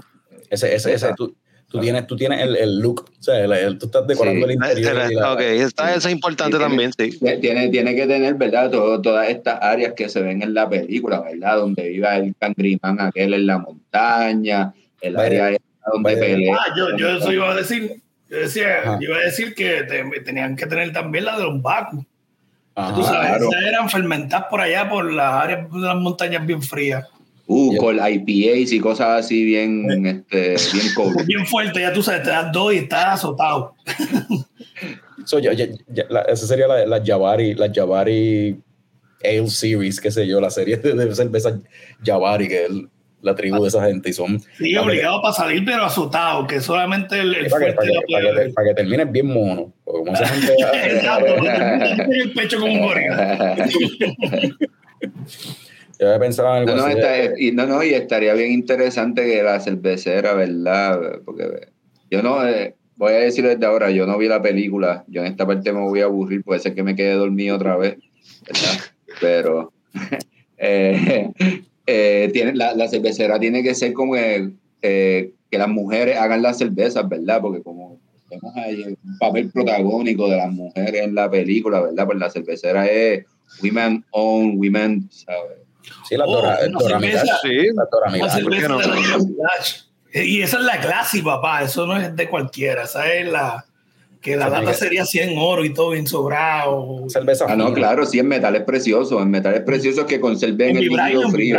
Ese, ese, ese, tú, tú tienes, tú tienes el, el look, o sea, el- el- tú estás decorando Sí. el interior. la- ok, está, eso es importante Sí, también, sí. Tiene, tiene que tener, ¿verdad? Todo- todas estas áreas que se ven en la película, ¿verdad? Donde viva el cangrimán aquel en la montaña, el Vaya, área donde vaya. pelea. Ah, yo, yo eso iba a decir. Yo decía, Ajá. iba a decir que te- tenían que tener también la de los Baku. Ajá. Tú sabes, claro. esas eran fermentadas por allá, por las áreas de las montañas bien frías. Uh, Yo- con IPAs y cosas así bien, este, bien cool. Bien fuerte, ya tú sabes, te das dos y estás azotado. So, ya- ya- ya- la- esa sería la, la Jabari, la Jabari Ale Series, qué sé yo, la serie de, de cerveza Jabari, que es la tribu de esa gente y son Sí, obligado para salir, pero azotado, que solamente el, el para que, fuerte para, que, lo para, que, puede- para que termines bien mono. Porque como esa gente Exacto, en el pecho como un gorila. Yo había pensado en algo No, no, así. está- de- y, no, no, y estaría bien interesante que la cervecera, ¿verdad? Porque yo no, eh, voy a decir desde ahora, yo no vi la película, yo en esta parte me voy a aburrir, puede ser que me quede dormido otra vez, ¿verdad? Pero eh, eh, tiene, la, la cervecera tiene que ser como que, eh, que las mujeres hagan las cervezas, ¿verdad? Porque como ahí un papel protagónico de las mujeres en la película, ¿verdad? Pues la cervecera es women own, women, ¿sabes? Sí, la Oh, Dora, una Dora cerveza. Sí. la Dora Una Milaje. ¿por qué cerveza no? de. Y esa es la clase, papá. Eso no es de cualquiera. Esa es la que la que- sería 100 oro y todo bien sobrado. cerveza Ah, no, claro, sí, en metales preciosos, en metales preciosos que conserven En el líquido frío.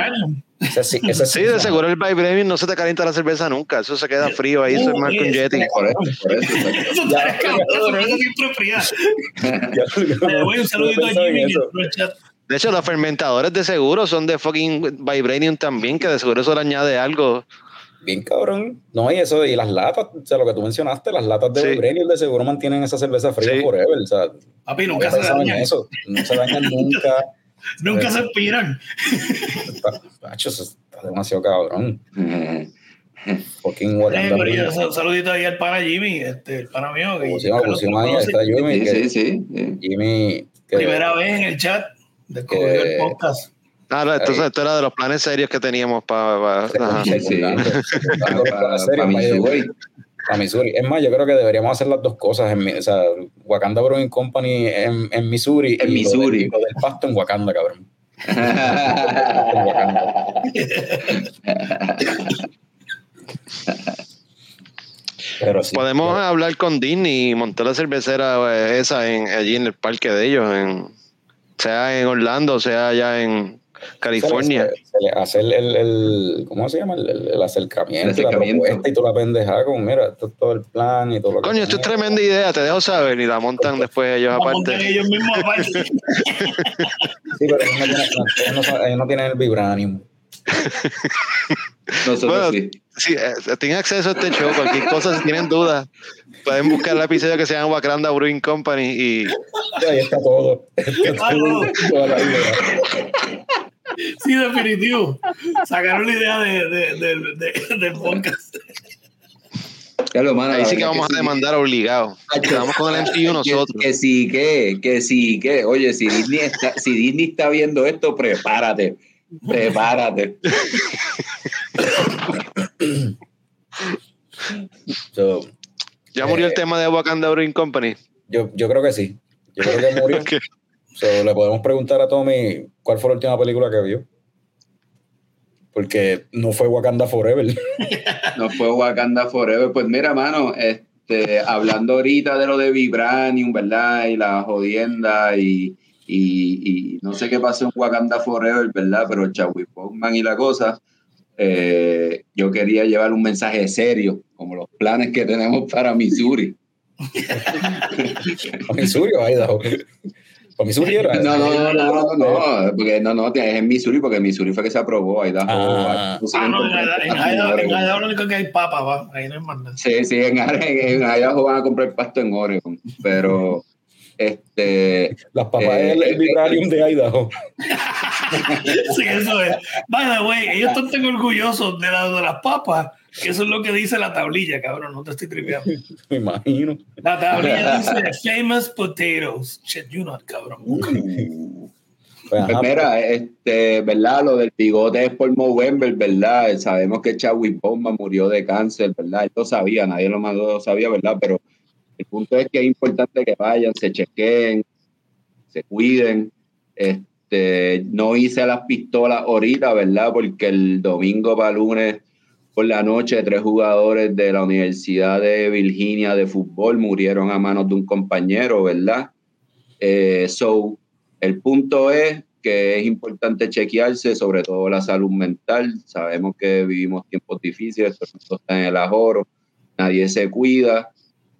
Ese sí, ese Sí, de seguro el Vibranium no se te calienta la cerveza nunca. Eso se queda frío ahí, eso es más que un Uh, Yeti. Por eso, por eso. Eso está cabrón, eso es siempre fría. Eh, güey, un saludito a en Jimmy que eso. entró al chat. De hecho, los fermentadores de seguro son de fucking Vibranium también, que de seguro eso le añade algo. Bien cabrón. No, y eso, y las latas, o sea, lo que tú mencionaste, las latas de Sí. Vibranium de seguro mantienen esa cerveza fría Sí. forever. O sea, Papi, nunca se dañan. eso. No se dañan nunca. Nunca se expiran. Está, eso está demasiado cabrón. Fucking Eh, sal- saludito ahí al pana Jimmy, este, el pana mío. Que, Pusimos, que pusimos ahí, está Jimmy, Sí, que sí, sí. sí. Jimmy, Primera vez en el chat. Descubrió Eh, el podcast. Ah, no, entonces esto era de los planes serios que teníamos para... Sí, sí. secundando Para-. Missouri. Es más, yo creo que deberíamos hacer las dos cosas. En, o sea, Wakanda Brewing Company en, en Missouri. En y lo Missouri. del- Lo del, pasto en Wakanda, cabrón. En Wakanda. Pero sí. Podemos hablar con Disney y montar la cervecera eh, esa en, allí en el parque de ellos, en, sea en Orlando, sea allá en California. Se le- se le hace el, el, el- ¿cómo se llama? El, el- el acercamiento, El acercamiento. la propuesta y toda la pendejada con, mira, esto es todo el plan y todo lo que Coño, esto es tremenda idea, te dejo saber y la montan después ellos La montan aparte. ellos mismos aparte. Sí, pero ellos no tienen, ellos no ellos no tienen el vibranium. Nosotros Bueno, sí. Sí, eh, tienen acceso a este show, cualquier cosa, si tienen dudas, pueden buscar el episodio que se llama Wakanda Brewing Company y Ahí está todo. Está Ah, todo, la. Sí, definitivo. Sacaron la idea de, de, de- de- del podcast. Lo, mano, Ahí la sí que vamos a demandar obligado. Quedamos con el MCU nosotros. Que, que sí, que, que sí, que. Oye, si Disney, está, si Disney está viendo esto, prepárate. Prepárate. So, Ya murió el Eh, tema de Wakanda Brewing Company. yo, yo creo que sí. Yo creo que murió. So, le podemos preguntar a Tommy cuál fue la última película que vio. Porque no fue Wakanda Forever. No fue Wakanda Forever. Pues mira, mano, este, hablando ahorita de lo de Vibranium, ¿verdad? Y la jodienda y, y, y no sé qué pasó en Wakanda Forever, ¿verdad? Pero Chadwick Boseman y la cosa, eh, yo quería llevar un mensaje serio, como los planes que tenemos para Missouri. ¿A Missouri o Idaho? ¿A Missouri era? No, no, no, no, no, no, porque no, no, es en Missouri, porque Missouri fue que se aprobó, ahí da. Ah. Ah, no, en Idaho- en Idaho en Idaho lo único que hay papa, va. Ahí no hay más nada. Sí, sí, en, en, en Idaho van a comprar pasto en Oregon, pero este Las papas Eh, del el Vibranium de Idaho. Sí, eso es. By the way, ellos están tan orgullosos de, la, de las papas que eso es lo que dice la tablilla, cabrón. No te estoy tripeando. Me imagino. La tablilla dice famous potatoes. Shit, you not, cabrón. Pues, Pues ajá, mira, este, ¿verdad? Lo del bigote es por Movember, ¿verdad? Sabemos que Chadwick Boseman murió de cáncer, ¿verdad? Él lo sabía, nadie lo mandó, lo sabía, ¿verdad? Pero el punto es que es importante que vayan, se chequeen, se cuiden. Este, no hice las pistolas ahorita, ¿verdad? Porque el domingo para lunes por la noche, tres jugadores de la Universidad de Virginia de fútbol murieron a manos de un compañero, ¿verdad? Eh, so, el punto es que es importante chequearse, sobre todo la salud mental. Sabemos que vivimos tiempos difíciles, todo el mundo está en el ajoro, nadie se cuida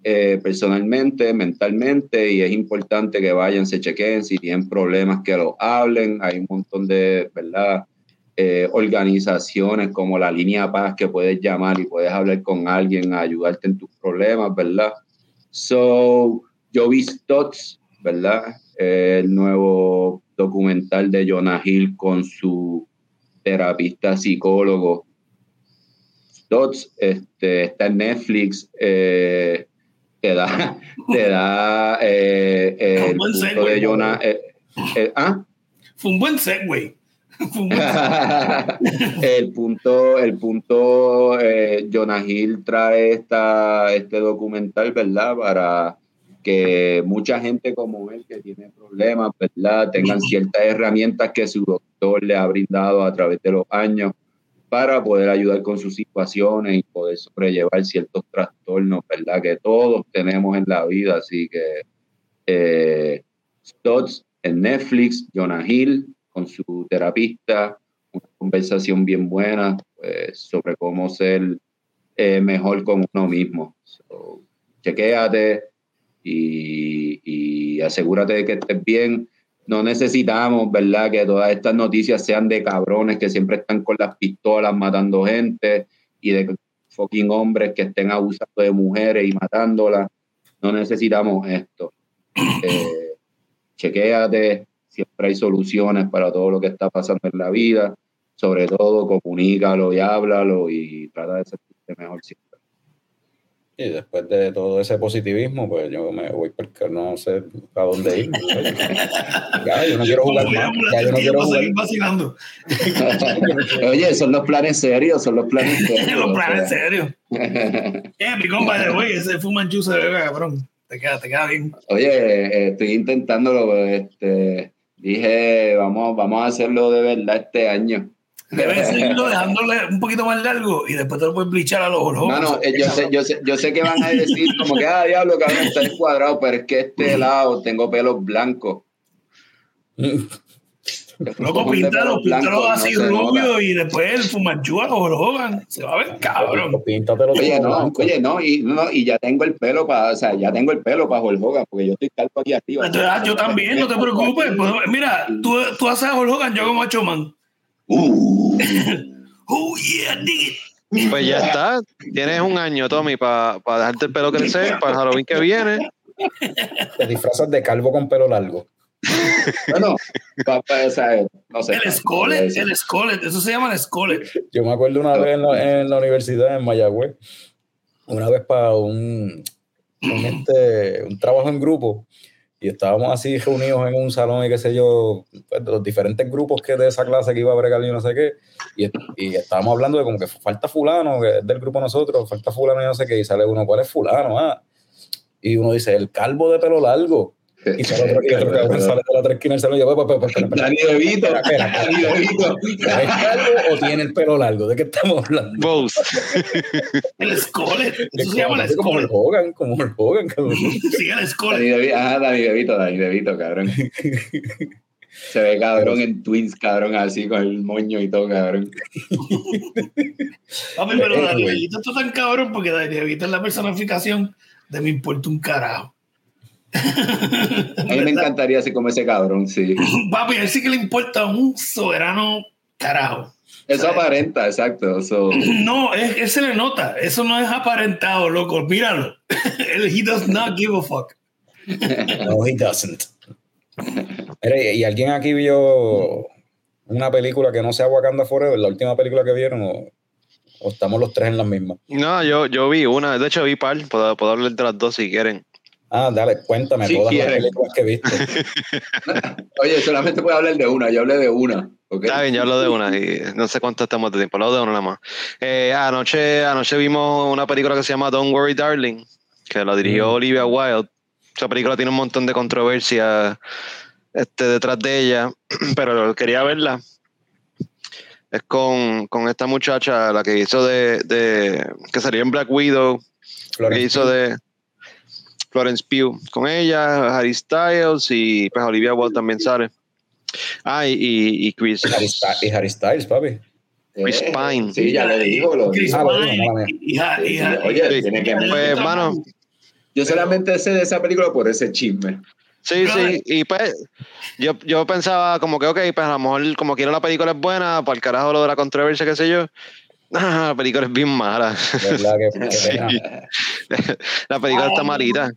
eh, personalmente, mentalmente, y es importante que vayan, se chequeen, si tienen problemas que lo hablen. Hay un montón de, ¿verdad? Eh, organizaciones como la línea Paz que puedes llamar y puedes hablar con alguien a ayudarte en tus problemas, ¿verdad? So, yo vi Stotts, ¿verdad? El nuevo documental de Jonah Hill con su terapista psicólogo. Stotts este, está en Netflix. eh, te da, te da eh, eh, el punto segue, de Jonah. eh, eh, ¿ah? Fue un buen segue. Fue un buen segue. el punto, el punto, eh, Jonah Hill trae esta, este documental, ¿verdad? Para que mucha gente como él que tiene problemas, ¿verdad? Tengan ciertas herramientas que su doctor le ha brindado a través de los años para poder ayudar con sus situaciones y poder sobrellevar ciertos trastornos, ¿verdad? Que todos tenemos en la vida. Así que eh, Stotts en Netflix, Jonah Hill con su terapista, una conversación bien buena pues, sobre cómo ser eh, mejor con uno mismo. So, chequéate y, asegúrate de que estés bien. No necesitamos, ¿verdad?, que todas estas noticias sean de cabrones que siempre están con las pistolas matando gente y de fucking hombres que estén abusando de mujeres y matándolas. No necesitamos esto. Eh, chequéate, siempre hay soluciones para todo lo que está pasando en la vida. Sobre todo, comunícalo y háblalo y trata de sentirte mejor siempre. Y después de todo ese positivismo, pues yo me voy porque no sé a dónde ir. Ya, yo no quiero jugar más. Ya, yo no quiero jugar. seguir vacilando. Oye, son los planes serios, son los planes serios. Los planes o sea. serios. Eh, mi compa de güey, ese Fumanchu se ve cabrón. Te queda, te queda bien. Oye, eh, estoy intentándolo, este, dije, vamos, vamos a hacerlo de verdad este año. Debes seguirlo dejándole un poquito más largo y después te lo puedes blichar a los ojos. Mano, eh, yo, sé, yo, sé, yo sé que van a decir como que, ah, diablo, cabrón, está cuadrado, pero es que este lado tengo pelos blancos. Loco, Ponte píntalo, píntalo no así rubio y después el Fumanchu a los Hogan. Se va a ver cabrón. Píntatelo Oye, no, oye, no, y, no, y ya tengo el pelo para, o sea, ya tengo el pelo para Hulk Hogan, porque yo estoy calvo aquí arriba. Entonces, ah, yo también, no te preocupes. Pues, mira, tú, tú haces a Hulk Hogan, yo como a Man. Uh, Oh, yeah, dig it. Pues ya está. Tienes un año, Tommy, para dejarte el pelo crecer para el Halloween que viene. Te disfrazas de calvo con pelo largo. Bueno, papá, o sea, no sé. El Scolet, el Scolet, eso se llama el Scolet. Yo me acuerdo una vez en la, en la universidad en Mayagüez, una vez para un, un, este, un trabajo en grupo, y estábamos así reunidos en un salón y qué sé yo, pues, los diferentes grupos que de esa clase que iba a bregar y no sé qué, y, y estábamos hablando de como que falta fulano, que es del grupo nosotros, falta fulano y no sé qué, y sale uno, ¿cuál es fulano? Ah, y uno dice, el calvo de pelo largo. Y sale otro, y otro cabrón sale de la otra esquina y yo, pues, pues, pues, Dani espera, Dani DeVito. ¿Es calvo o tiene el pelo largo? ¿De qué estamos hablando? Both. El Scolet, eso Es se llama el como, como el. Hogan, como el Hogan, cabrón. Sí, el Dani Scolet. Ajá, Dani DeVito, Dani DeVito, cabrón. Se ve cabrón en Twins, cabrón, así con el moño y todo, cabrón. Papi, pero Dani Bellito está tan cabrón porque Dani Bellito es la personificación de me importa un carajo. A mí me encantaría así como ese cabrón, sí. Papi, a él sí que le importa un soberano carajo. Eso aparenta, exacto. So, No, es, él se le nota. Eso no es aparentado, loco. Míralo. He does not give a fuck. No, he doesn't. Mira, ¿y alguien aquí vio una película que no sea Wakanda Forever, la última película que vieron, o, o estamos los tres en la misma? No, yo, yo vi una, de hecho vi par, puedo, puedo hablar de las dos si quieren. Ah, dale, cuéntame Si todas quieren. las películas que viste. oye, solamente puedo hablar de una, yo hablé de una. ¿ok? Está bien, yo hablo de una y no sé cuánto estamos de tiempo, hablo de una nada más. Eh, anoche, anoche vimos una película que se llama Don't Worry Darling, que la dirigió Mm. Olivia Wilde. Esa película tiene un montón de controversia este, detrás de ella, pero quería verla. Es con, con esta muchacha, la que hizo de, de que salió en Black Widow, que hizo de Florence Pugh. Con ella, Harry Styles y pues Olivia Wilde también sale. Ah, y, y, y Chris. Harry Styles, y Harry Styles, papi. Chris Eh, Pine. Sí, ya le digo. Lo Chris Ah, bueno, Pine y- y- Oye, Sí. tiene que Pues, mano, Yo solamente sé de esa película por ese chisme. Sí, sí, y pues yo, yo pensaba como que, ok, pues a lo mejor como quiera la película es buena, para el carajo lo de la controversia, qué sé yo. Ah, la película es bien mala. ¿Verdad? Que, Sí. la película está Ay, malita.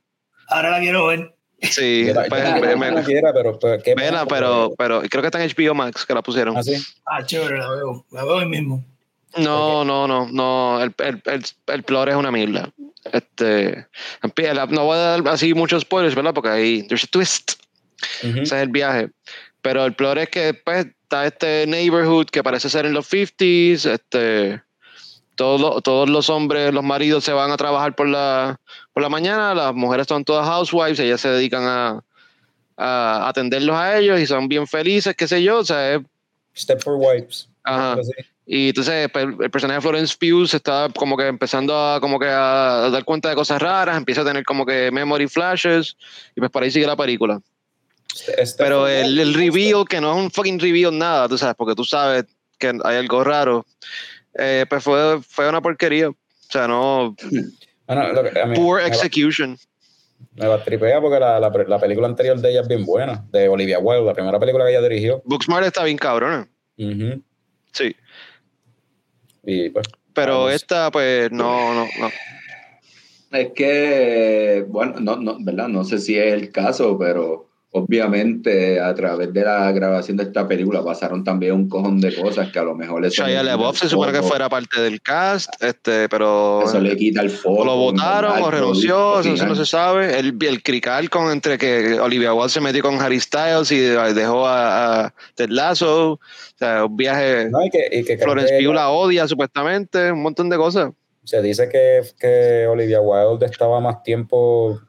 Ahora la quiero ver. Sí, Yo yo pues, tampoco me- no quiera, pero, pero qué vela, pero, pero creo que está en HBO Max que la pusieron. ¿Ah, sí? Ah, chévere, la veo. La veo hoy mismo. No, no, no, no, el, el, el, el plot es una mierda. Este, no voy a dar así muchos spoilers, ¿verdad? Porque ahí, there's a twist. Ujú. Ese es el viaje. Pero el plot es que después está este neighborhood que parece ser en los 50s. Este, todos, todos los hombres, los maridos se van a trabajar por la, por la mañana. Las mujeres son todas housewives. Ellas se dedican a, a atenderlos a ellos y son bien felices, qué sé yo. O sea, es- Step for Wipes. Ajá. Y entonces pues, el, el personaje de Florence Pugh se está como que empezando a como que a dar cuenta de cosas raras, empieza a tener como que memory flashes y pues por ahí sigue la película. Step for Pero el, el reveal, que no es un fucking reveal nada, tú sabes, porque tú sabes que hay algo raro, eh, pues fue, fue una porquería. O sea, no. Bueno, lo que- a mí- Poor me va- execution. Me la tripea porque la, la, la película anterior de ella es bien buena, de Olivia Wilde, la primera película que ella dirigió. Booksmart está bien cabrona. Sí. Y pues, Pero Vamos. esta, pues, no, no, no. Es que, bueno, no, no, ¿verdad? No sé si es el caso, pero obviamente a través de la grabación de esta película pasaron también un cojón de cosas que a lo mejor Shia LaBeouf se supone que fuera parte del cast, este, pero. Eso le quita el foco. lo votaron al o renunció, eso, eso no se sabe. El, el crical con entre que Olivia Wilde se metió con Harry Styles y dejó a, a Ted Lasso, o sea, un viaje. no, y que, y que Florence Pugh la odia supuestamente, un montón de cosas. se dice que, que Olivia Wilde estaba más tiempo,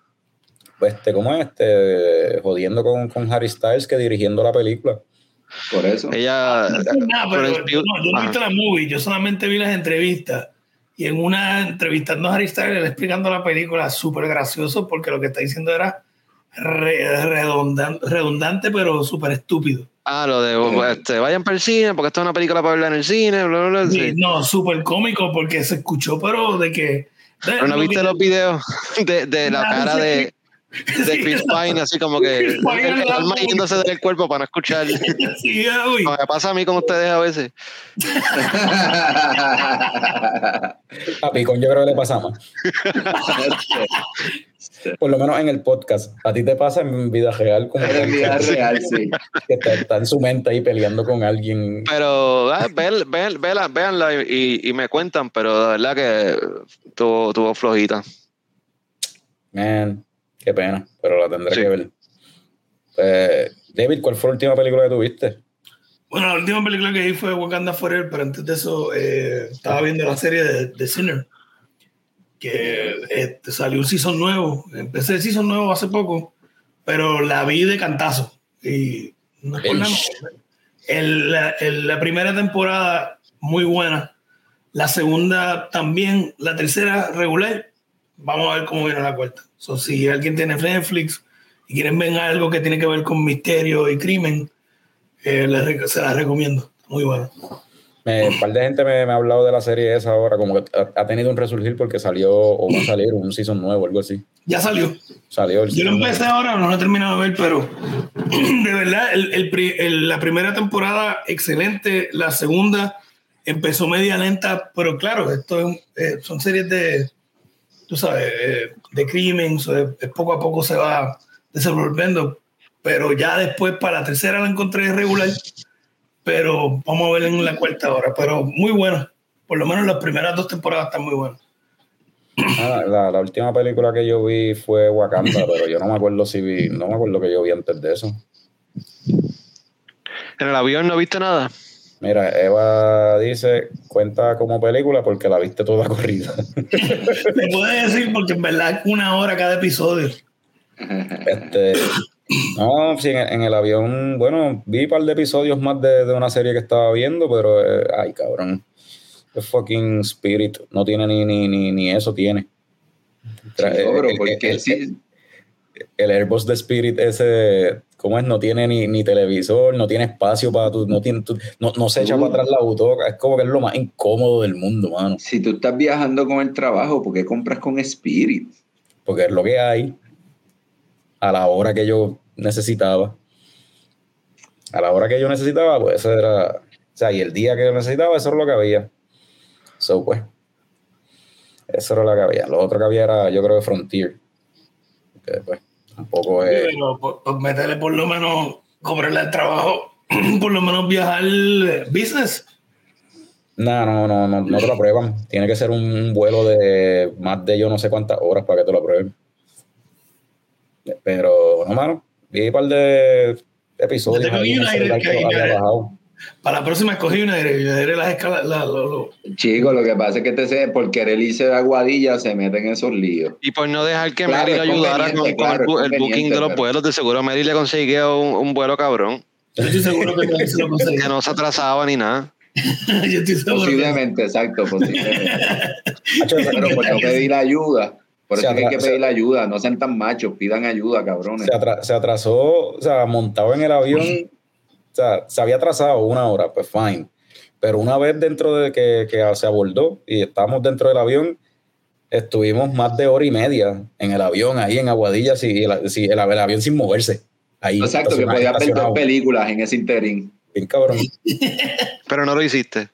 este, ¿cómo es? Este, jodiendo con, con Harry Styles que dirigiendo la película. Por eso. Ella, No, pero Florence yo, no, yo no he ajá. visto la movie, yo solamente vi las entrevistas. Y en una entrevistando a Harry Styles, él explicando la película, súper gracioso, porque lo que está diciendo era re- redundan- redundante, pero súper estúpido. Ah, lo de este, vayan para el cine, porque esto es una película para verla en el cine, bla, bla, bla. Sí, sí. No, súper cómico, porque se escuchó, pero de que. Pero no viste los videos de, de la Ah, cara de, de Chris Pine, así como que el, alma yéndose del cuerpo para no escuchar. Sí, uy. Me pasa a mí con ustedes a veces. A Picón yo creo que le pasa más. por lo menos en el podcast. A ti te pasa en vida real como En vida real, sí. que está, está en su mente ahí peleando con alguien. Pero ah, véanla, y, y me cuentan, pero de verdad que tuvo, tuvo flojita. Man, qué pena, pero la tendré Sí. que ver. Pues, David, ¿cuál fue la última película que tuviste? Bueno, la última película que vi fue Wakanda Forever, pero antes de eso eh, estaba viendo la serie de, de Sinner, que eh, salió un season nuevo. Empecé el season nuevo hace poco, pero la vi de cantazo. Y no es por nada, el- la, el- la primera temporada muy buena, la segunda también, la tercera regular. Vamos a ver cómo viene la cuarta. So, si alguien tiene Netflix y quieren ver algo que tiene que ver con misterio y crimen, eh, les se la recomiendo. Muy bueno. Me- un par de gente me, me ha hablado de la serie esa ahora, como que ha, ha tenido un resurgir porque salió o va a salir un season nuevo, algo así. Ya salió. Salió el Yo lo season nuevo. empecé ahora, no lo he terminado de ver, pero de verdad, el- el el- la primera temporada excelente, la segunda empezó media lenta, pero claro, esto es eh, son series de, tú sabes, eh, de crimen, so, eh, poco a poco se va desenvolviendo, pero ya después para la tercera la encontré regular, pero vamos a ver en la cuarta ahora, pero muy buena, por lo menos las primeras dos temporadas están muy buenas. Ah, la, la última película que yo vi fue Wakanda, pero yo no me acuerdo si vi, no me acuerdo que yo vi antes de eso. ¿En el avión no viste nada? Mira, Eva dice, cuenta como película porque la viste toda corrida. Me puede decir porque en verdad una hora cada episodio. Este, no, sí, en, en el avión, bueno, vi un par de episodios más de, de una serie que estaba viendo, pero, eh, ay, cabrón. The fucking Spirit no tiene ni, ni, ni, ni eso, tiene. Tra- Sí, el- porque el- sí, el Airbus de Spirit ese, ¿cómo es? No tiene ni, ni televisor, no tiene espacio para tu, no tiene, tu- no, no se echa Uh. para atrás la butoca, es como que es lo más incómodo del mundo, mano, si tú estás viajando con el trabajo, ¿por qué compras con Spirit? porque es lo que hay a la hora que yo necesitaba. A la hora que yo necesitaba, pues eso era, o sea, y el día que yo necesitaba, eso era lo que había. So, pues, eso era lo que había. Lo otro que había era, yo creo, que Frontier. Que, pues, tampoco es... Pero métele por lo menos, cobrarle el trabajo, por lo menos viajar eh, business. No, no, no, no, no te lo aprueban. Tiene que ser un vuelo de más de yo no sé cuántas horas para que te lo aprueben. Pero, no, mano, vi un par de episodios ahí que Para la próxima escogí una de las escalas. la- lo- lo- Chico, lo que pasa es que te sé, por querer irse de aguadilla se meten en esos líos. Y por no dejar que Claro, Mary le ayudara con, el, booking de los pero- vuelos, de seguro Mary le conseguía un, un vuelo cabrón, Yo estoy seguro que se lo que no se atrasaba ni nada. Yo estoy seguro que Posiblemente, exacto, posiblemente. Pero por no pedir ayuda. Por eso hay que pedir ayuda. No sean tan machos, pidan ayuda, cabrones. se, atra- se atrasó, o sea, montado en el avión, sea, se había atrasado una hora, pues fine. Pero una vez dentro de que, que se abordó y estábamos dentro del avión, estuvimos más de hora y media en el avión, ahí en Aguadilla, sí, el, sí, el, el avión sin moverse. Ahí, Exacto, que podías ver dos películas en ese interín. Bien cabrón. Pero no lo hiciste.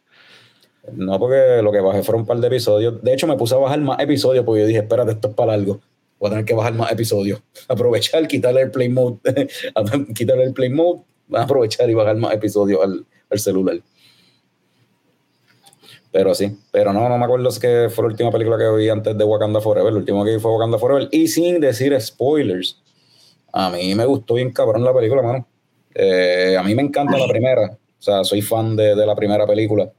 No, porque lo que bajé fueron un par de episodios. De hecho, me puse a bajar más episodios porque yo dije, espérate, esto es para algo. Voy a tener que bajar más episodios. Aprovechar, quitarle el play mode, quitarle el play mode, aprovechar y bajar más episodios al, al celular. Pero sí, pero no, no me acuerdo si que fue la última película que vi antes de Wakanda Forever. La última que vi fue Wakanda Forever. Y sin decir spoilers, a mí me gustó bien cabrón la película, mano. Eh, a mí me encanta la primera. O sea, soy fan de, de la primera película.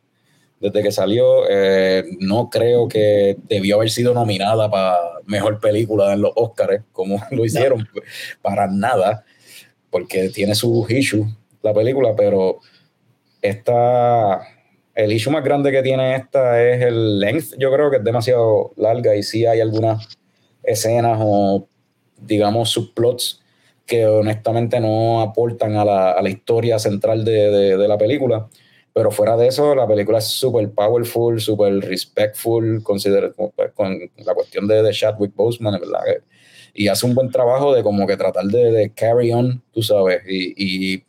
Desde que salió, eh, no creo que debió haber sido nominada para mejor película en los Oscars, como lo hicieron, para nada, porque tiene sus issues la película, pero esta, el issue más grande que tiene esta es el length. Yo creo que es demasiado larga y sí hay algunas escenas o, digamos, subplots que honestamente no aportan a la, a la historia central de, de, de, la película. Pero fuera de eso, la película es súper powerful, súper respectful, consider, pues, con la cuestión de, de Chadwick Boseman, ¿verdad? Y hace un buen trabajo de como que tratar de, de carry on, tú sabes, y,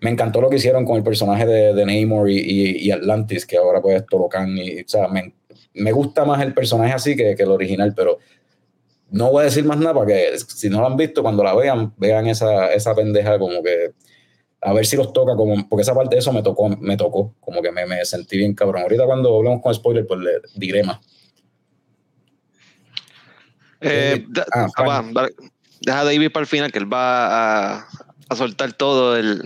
me encantó lo que hicieron con el personaje de, de Namor y, Atlantis, que ahora pues Tolocan, y, o sea, me, gusta más el personaje así que, el original, pero no voy a decir más nada para si no la han visto, cuando la vean, vean esa, esa pendeja como que a ver si los toca, como, porque esa parte de eso me tocó, me tocó, como que me, me sentí bien cabrón. Ahorita cuando hablemos con spoiler, pues le diré. Eh, da- Ah, ah, va, va- deja a David para el final, que él va a, a soltar todo el,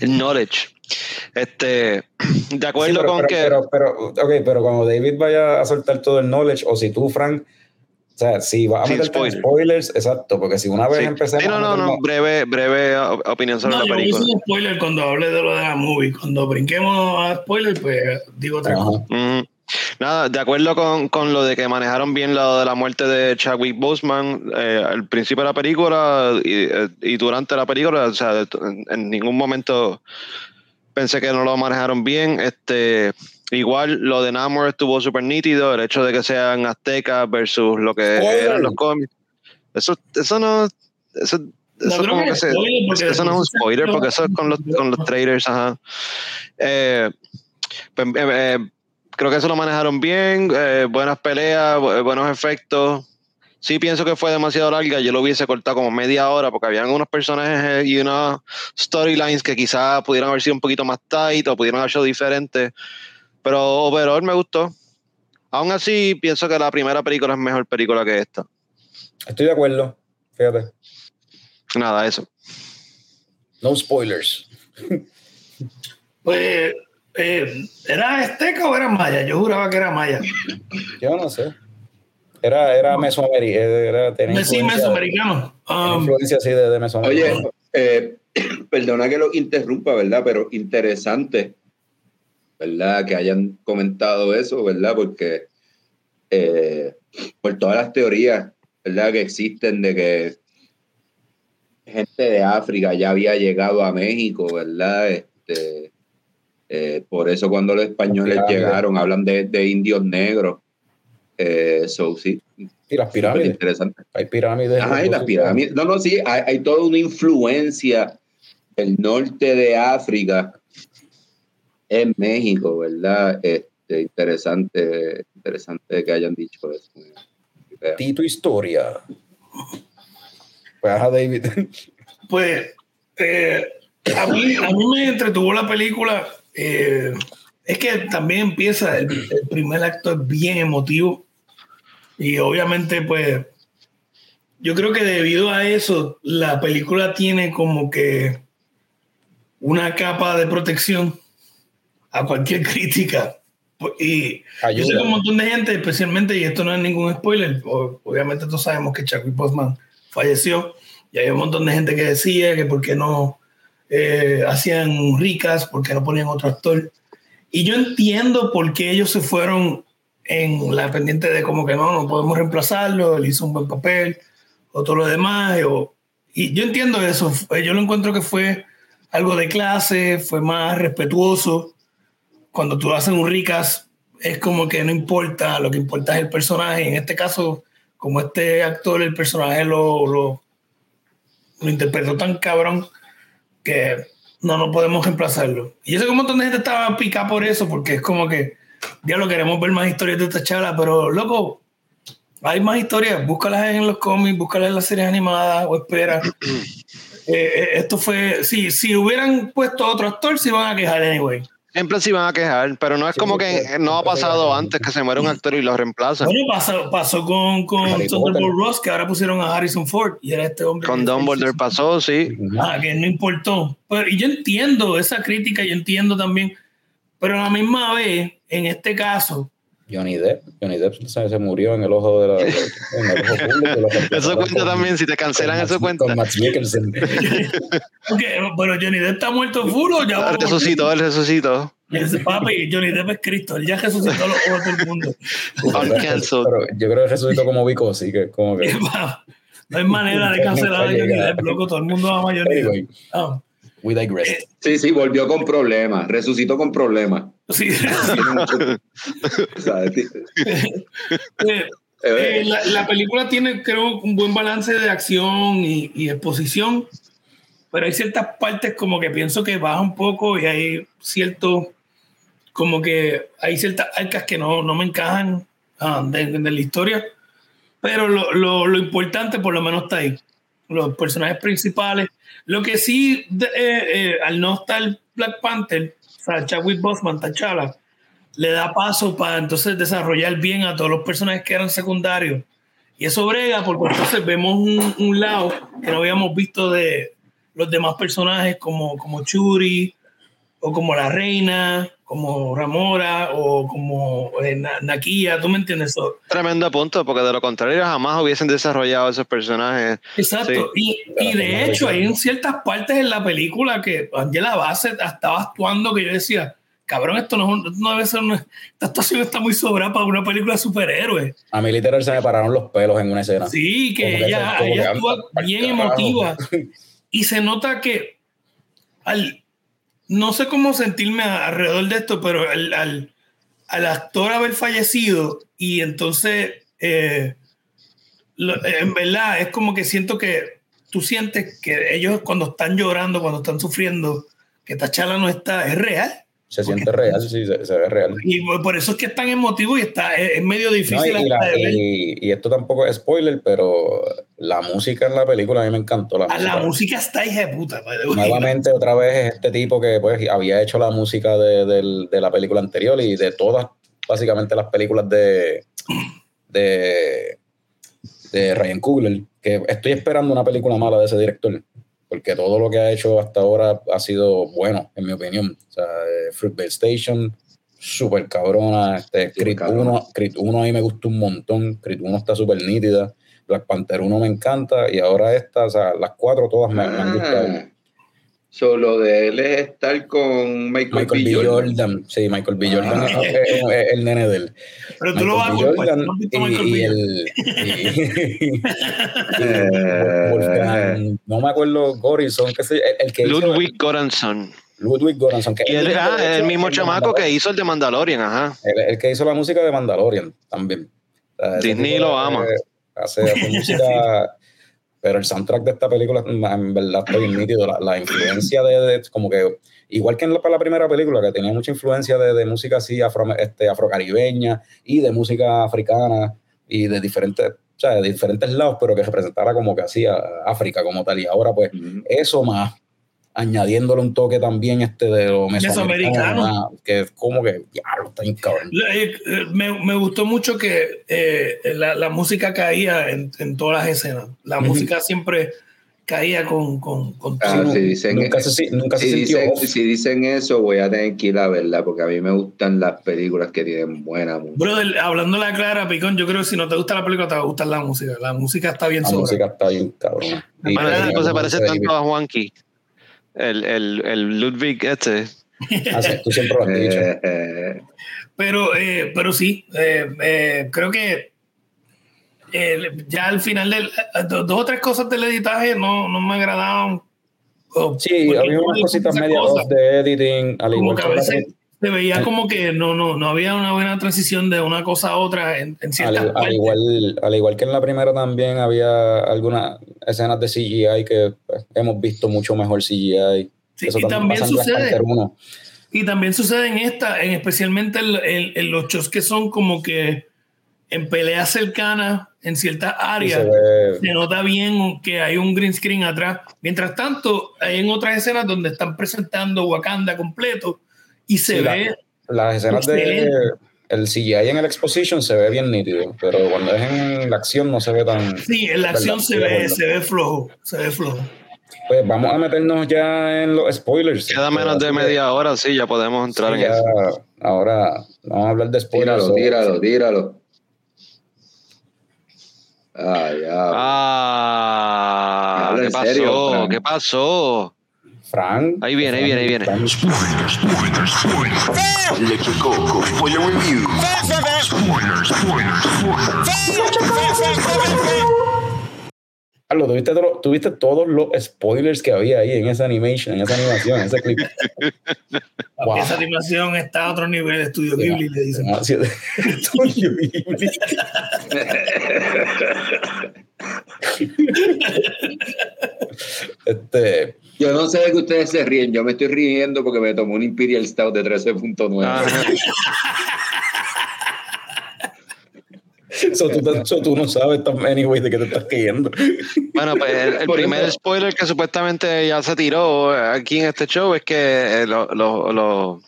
el knowledge. Este, de acuerdo Sí, pero, con pero, que. Pero, pero, ok, pero cuando David vaya a soltar todo el knowledge, o si tú, Frank, o sea, si vas a Sin meterte en spoiler. spoilers, exacto, porque si una vez sí. empecemos Sí, no, no, no, breve, breve opinión sobre No, la yo película. hacer un spoiler cuando hable de lo de la movie. Cuando brinquemos a spoiler, pues digo otra Ajá. cosa. Ujú. Nada, de acuerdo con, con lo de que manejaron bien lo de la muerte de Chadwick Boseman eh, al principio de la película y, eh, y durante la película, o sea, en, ningún momento pensé que no lo manejaron bien. Este, igual lo de Namor estuvo súper nítido, el hecho de que sean aztecas versus lo que Spoiler. eran los cómics. Eso, eso no, eso, No eso creo como que se- eso no es un spoiler, porque eso es con los, con los trailers, ajá. Eh, pues, eh, eh, creo que eso lo manejaron bien, eh, buenas peleas, bu- buenos efectos. Sí pienso que fue demasiado larga, yo lo hubiese cortado como media hora porque habían unos personajes y unas storylines que quizás pudieran haber sido un poquito más tight o pudieran haber sido diferentes, pero overall me gustó. Aún así, pienso que la primera película es mejor película que esta. Estoy de acuerdo, fíjate. Nada, eso. No spoilers. Pues, eh, ¿era azteca o era maya? Yo juraba que era maya. Yo no sé. Era, era mesoamericano. Era, tenía Sí, influencia- mesoamericano. Um, influencia así de, de mesoamericano. Oye, eh, perdona que lo interrumpa, ¿verdad? Pero interesante, ¿verdad? Que hayan comentado eso, ¿verdad? Porque eh, por todas las teorías, ¿verdad? Que existen de que gente de África ya había llegado a México, ¿verdad? Este, eh, por eso cuando los españoles Pirámides. llegaron hablan de, de indios negros. Eh, so, sí, y las pirámides. interesante. Hay pirámides. Ajá, y las pirámides. No, no, sí, hay, hay toda una influencia del norte de África en México, ¿verdad? Este, interesante, interesante que hayan dicho eso. Tito Historia. Pues ajá, David. Pues eh, a, mí, a mí me entretuvo la película. Eh, es que también empieza, el, el primer acto es bien emotivo. Y obviamente, pues, yo creo que debido a eso, la película tiene como que una capa de protección a cualquier crítica. Y yo sé que un montón de gente, especialmente, y esto no es ningún spoiler, obviamente todos sabemos que Chadwick Boseman falleció, y hay un montón de gente que decía que por qué no eh, hacían ricas, por qué no ponían otro actor. Y yo entiendo por qué ellos se fueron en la pendiente de como que no, no podemos reemplazarlo, él hizo un buen papel, o todo lo demás. y yo entiendo eso, yo lo encuentro que fue algo de clase, fue más respetuoso. Cuando tú haces un ricas, es como que no importa, lo que importa es el personaje. En este caso, como este actor, el personaje lo, lo, lo interpretó tan cabrón que no, no podemos reemplazarlo. Y yo sé que un montón de gente estaba picada por eso, porque es como que, diablo, queremos ver más historias de esta chala, pero loco, hay más historias, búscalas en los cómics, búscalas en las series animadas o espera. Eh, eh, esto fue, sí, si hubieran puesto otro actor, se iban a quejar anyway. Siempre se iban a quejar, pero no es Sí, como que sí, no ha pasado antes que se muere un actor y lo reemplazan. Bueno, pasó, pasó con, con Thunderbolt. Ross, que ahora pusieron a Harrison Ford y era este hombre. Con Dumbledore pasó, sí. Ah, que no importó. Pero, y yo entiendo esa crítica, yo entiendo también, pero a la misma vez, en este caso, Johnny Depp. Johnny Depp se, se murió en el ojo de la. en el ojo público, Eso cuenta con- también, si te cancelan eso cuenta. Con Max Mikkelsen. ok, pero Johnny Depp está muerto full o ya morir? Resucitó, él resucitó. Papi, Johnny Depp es Cristo, él ya resucitó a los ojos del mundo. Uncancelled. Pero yo creo que resucitó como Vico, así que como que. no hay manera de cancelar a Johnny Depp, loco, todo el mundo ama a Johnny Depp. Anyway, Ah, we digress. Eh, Sí, sí, volvió con problemas, resucitó con problemas. sí. Eh, eh, Eh, la, la película tiene, creo, un buen balance de acción y, y exposición, pero hay ciertas partes como que pienso que baja un poco y hay cierto, como que hay ciertas arcas que no, no me encajan ah, de, de la historia, Pero lo, lo, lo importante por lo menos está ahí. Los personajes principales. Lo que sí, eh, eh, al no estar Black Panther, o sea, Chadwick Boseman, T'Challa, le da paso para entonces desarrollar bien a todos los personajes que eran secundarios. Y eso brega porque entonces vemos un, un lado que no habíamos visto de los demás personajes como, como Churi, o como la reina, como Ramora, o como eh, Na- Nakia, ¿tú me entiendes? So, Tremendo punto, porque de lo contrario jamás hubiesen desarrollado esos personanes. exacto. Y, y de hecho, hay en ciertas partes en la película que Angela Bassett estaba actuando que yo decía, cabrón, esto no, es un- no debe ser una, esta actuación está muy sobrada para una película de superhéroes. A mí literal se me pararon los pelos en una escena. Sí, que Como ella, que ella actúa bien emotiva. Y se nota que al no sé cómo sentirme alrededor de esto, pero al, al, al actor haber fallecido y entonces eh, lo- en verdad es como que siento que tú sientes que ellos cuando están llorando, cuando están sufriendo, que Tachala no está, es real. Se siente real, sí, se, se ve real. Y por eso es que es tan emotivo y está, es, es medio difícil y, y la- hasta de ver. y- y esto tampoco es spoiler, pero la música en la película a mí me encantó. La Ah, música. La música está hija de puta. Nuevamente, otra vez, es este tipo que pues, había hecho la música de, del- de la película anterior y de todas, básicamente, las películas de, de, de Ryan Coogler. Que estoy esperando una película mala de ese director, porque todo lo que ha hecho hasta ahora ha sido bueno, en mi opinión. O sea, eh, Fruitvale Station, súper cabrona. Este, cabrona. 1, Creed 1 a mí me gustó un montón. Creed 1 está súper nítida. Black Panther 1 me encanta y ahora esta, o sea, las cuatro todas me, me han gustado. Ah, solo de él es estar con Michael, Michael B. Jordan. Sí, Michael B. Jordan Ah. es, es- es el nene de él. Pero tú lo vas a culpar. Jordan ¿No has visto y, y el. Eh, Wolfgang, no me acuerdo, Gorison, que sé, el, el que hizo- Ludwig Göransson. Ludwig Göransson, que Y él, ah, hecho, el mismo chamaco que hizo el de Mandalorian, ajá. El, el que hizo la música de Mandalorian también. O sea, ese Disney lo ama. Hace, hace música, pero el soundtrack de esta película en verdad bien nítido. La, la influencia de, de- como que, igual que en la, para la primera película, que tenía mucha influencia de, de música así afro, este, afrocaribeña y de música africana y de diferentes, o sea, de diferentes lados, pero que representara como que así a África como tal. Y ahora, pues, eso más añadiéndole un toque también este de lo mesoamericano, Mesoamericano. ah, que es como que, ya, está bien cabrón. Eh, eh, Me, me gustó mucho que eh, la, la música caía en, en todas las escenas. La Ujú. música siempre caía con, con, con Ah, todo. si dicen, nunca se, nunca se si, sintió dicen, si dicen eso, voy a tener que ir a verla porque a mí me gustan las películas que tienen buena música. Brother, hablando la clara, Picón, yo creo que si no te gusta la película, te va a gustar la música. La música está bien La sobre. música está bien cabrón. Tipo se como parece tanto a Juanqui. El, el, el Ludwig este. Ah, sí, tú siempre lo has dicho. Eh, eh, Pero, eh, pero sí, eh, eh, creo que eh, ya al final del do- dos o tres cosas del editaje no, no me agradaban. Sí, había unas cositas media cosas, de editing, al igual que a veces se veía como que no, no, no había una buena transición de una cosa a otra en, en al, ciertas al partes. igual, al igual que en la primera también había algunas escenas de CGI que pues, hemos visto mucho mejor CGI. Sí, Eso y también Black sucede, Panther 1. y también sucede en esta, en especialmente en, en- los shows que son como que en peleas cercanas en ciertas áreas. se ve- se nota bien que hay un green screen atrás. Mientras tanto, hay en otras escenas donde están presentando Wakanda completo y se Sí, la- ve Las escenas de el CGI en el exposition se ve bien nítido, pero cuando es en la acción no se ve tan. Sí, en la acción se ve, se ve flojo, se ve flojo. Pues vamos a meternos ya en los spoilers. Queda menos de media hora, sí, ya podemos entrar sí, en ya, eso. Ahora vamos a hablar de spoilers. tíralo, tíralo, tíralo. Ah, ya. Ah, ¿qué pasó? ¿Qué pasó? Frank. Ahí viene, ahí viene, ahí viene. Frank- Spoiler, spoiler, spoiler. Electric Coco, spoiler review. Spoiler, spoiler, spoiler. Carlos, ¿tuviste, todo- tuviste todos los spoilers que había ahí en esa animation, en esa animación, en ese clip. Wow. Esa animación está a otro nivel, Estudio Ghibli, le dicen. Demasiado- Estudio Ghibli. este, Yo no sé de qué ustedes se ríen, yo me estoy riendo porque me tomó un Imperial Stout de 13.9. Ajá. So, tú, so, tú no sabes, anyway, de qué te estás cayendo. Bueno, pues el, el primer eso- spoiler que supuestamente ya se tiró aquí en este show es que eh, lo- lo- lo-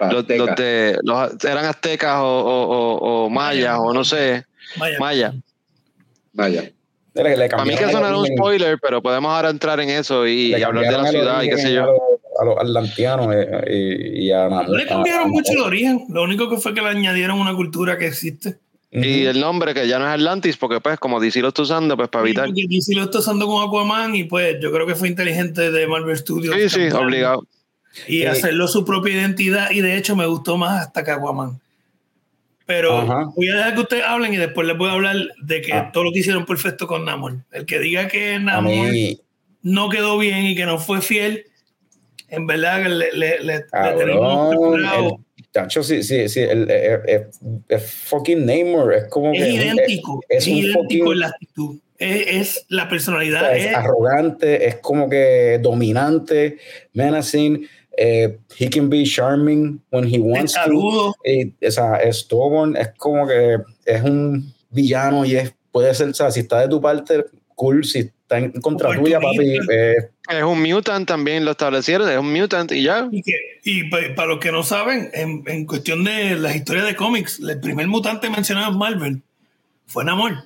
los, Azteca. los de, los- eran aztecas o, o- o- o mayas o no sé, Vaya. mayas. Vaya. Mira, que le Para mí que era un spoiler, pero podemos ahora entrar en eso y, hablar de la ciudad y qué sé A yo. los, a los atlanteanos eh, y, y a No le a- cambiaron a- mucho el origen. Lo único que fue que le añadieron una cultura que existe. Y el nombre que ya no es Atlantis, porque pues como DC lo está usando, pues para evitar. Porque DC lo está usando con Aquaman y pues yo creo que fue inteligente de Marvel Studios. Sí, sí, obligado. Y Sí. hacerlo su propia identidad y de hecho me gustó más hasta que Aquaman. Pero Ajá. voy a dejar que ustedes hablen y después les voy a hablar de que Ah. todo lo que hicieron perfecto con Namor. El que diga que Namor mí, no quedó bien y que no fue fiel, en verdad que le, le, le- le cabrón, tenemos preparado. el, tacho, sí, sí, sí, el, el- el- el fucking Namor es como Es que idéntico, es es, un idéntico fucking- en la actitud. Es, es la personalidad, es es, arrogante, es como que dominante, menacing. Eh, he can be charming when he wants to. Y, o sea, es stubborn, es como que es un villano y es, puede ser, o sea, si está de tu parte, cool, si está en contra tuya, papi, eh, Es un mutant también, lo establecieron, es un mutant y ya. Y, que, y pa- para los que no saben, en, en cuestión de las historias de cómics, el primer mutante mencionado en Marvel fue Namor.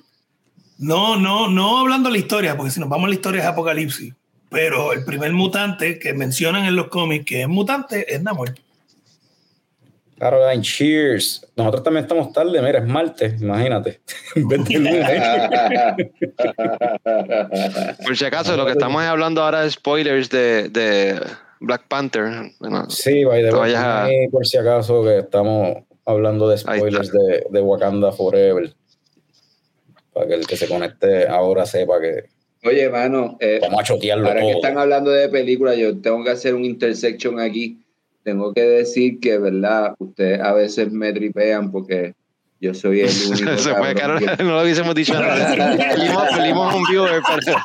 No, no, no hablando de la historia, porque si nos vamos a la historia es Apocalipsis. Pero el primer mutante que mencionan en los cómics que es mutante es Namor. Caroline, cheers. Nosotros también estamos tarde, mira, es martes, imagínate. Por si acaso, lo que estamos hablando ahora es spoilers de, de Black Panther. Bueno, sí, by the way, a- por si acaso que estamos hablando de spoilers de, de Wakanda Forever. Para que el que se conecte ahora sepa que Oye, mano, eh, vamos a chotearlo ahora que están hablando de películas, yo tengo que hacer un intersection aquí. Tengo que decir que, ¿verdad? Ustedes a veces me tripean porque yo soy el único. se fue, Carol, que- no lo hubiésemos dicho nada. Perdimos, un viewer, pero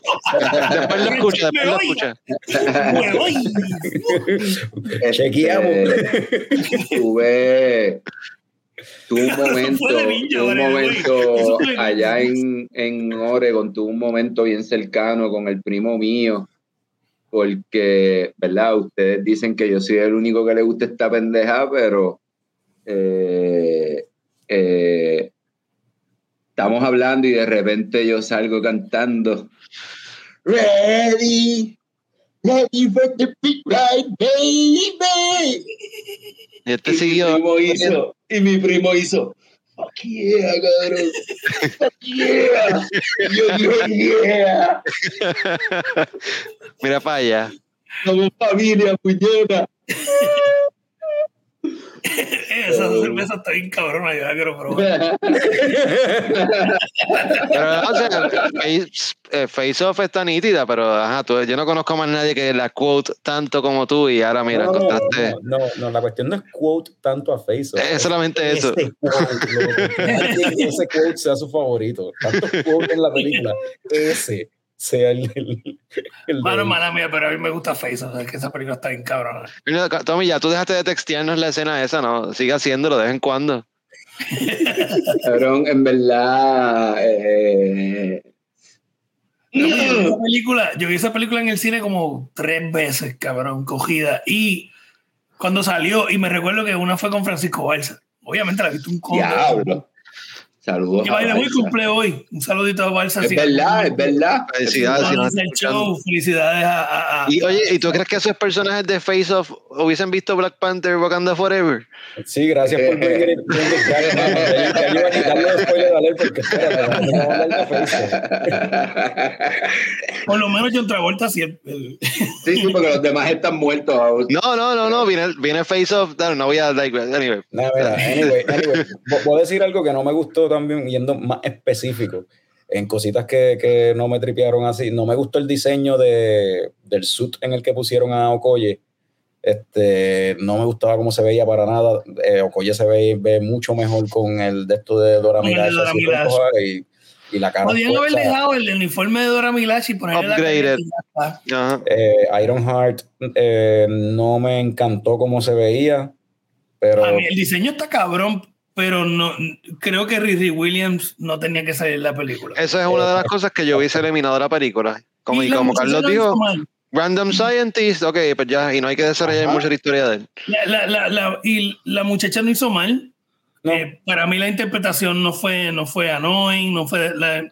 después lo escucha, después lo escucha. Me voy. Este, Chequeamos. tuve, tuve un momento, niño, un momento allá en, en Oregon, tuve un momento bien cercano con el primo mío, porque, ¿verdad? Ustedes dicen que yo soy el único que le gusta esta pendeja, pero eh, eh, estamos hablando y de repente yo salgo cantando. Ready, ready for the big ride, baby. Y este Y siguió. hizo, y mi primo hizo, fuck yeah, cabrón, fuck yeah. Y yo dije, yeah, Mira para allá. somos familia, puñeta. Esa cerveza está bien cabrona, yo la quiero probar. Pero, o sea, face, eh, Face Off está nítida, pero ajá, tú- yo no conozco más nadie que la quote tanto como tú y ahora mira, no, no, no, no, la cuestión no es quote tanto a Facebook. Es solamente eso. Quote, ese quote sea su favorito. Tanto quote en la película, ese sea el. el, el Mano, del- mala mía, pero a mí me gusta Face, o sea, que esa película está bien cabrona. Tommy, ya tú dejaste de textearnos la escena esa, ¿no? Sigue haciéndolo de vez en cuando. Cabrón, en verdad, eh, Yo vi esa película, yo vi esa película en el cine como tres veces, cabrón, cogida. Y cuando salió, y me recuerdo que una fue con Francisco Balsa. Obviamente la viste un con. diablo. Saludos. Que a baile muy cumple hoy. Un saludito a Balsa. Es si- verdad, es verdad. Felicidades. si Felicidades al escuchando. show, felicidades a, a- a- Y oye, ¿y tú crees que esos personajes de Face Off hubiesen visto Black Panther Wakanda Forever? Sí, gracias por venir. Ya, iba a quitarle leer porque a hablar de. Por lo menos John Travolta el- Sí, sí, porque los demás están muertos. No, no, no, no, viene, viene Face Off. No, no voy a. Like, anyway. Nada, mira, anyway, anyway, vo- voy a decir algo que no me gustó también, yendo más específico, en cositas que, que no me tripearon así. No me gustó el diseño de, del suit en el que pusieron a Okoye. Este, no me gustaba cómo se veía para nada. Eh, Okoye se ve, ve mucho mejor con el de esto de Dora Milaje. roja y, y la cara. Podrían haber dejado el uniforme de Dora Milaje y ponerle la Upgraded. está. Ajá. Eh, Ironheart eh, no me encantó cómo se veía, pero A mí el diseño está cabrón, pero no creo que Riri Williams no tenía que salir en la película. Esa es una de las cosas que yo hubiese eliminado de la película. Como, y, la como Carlos lo dijo. Random Scientist, ok, pues ya, y no hay que desarrollar Ajá. mucho la historia de él. La, la- la- la- y la muchacha no hizo mal. No. Eh, para mí la interpretación no fue, no fue annoying, no fue la-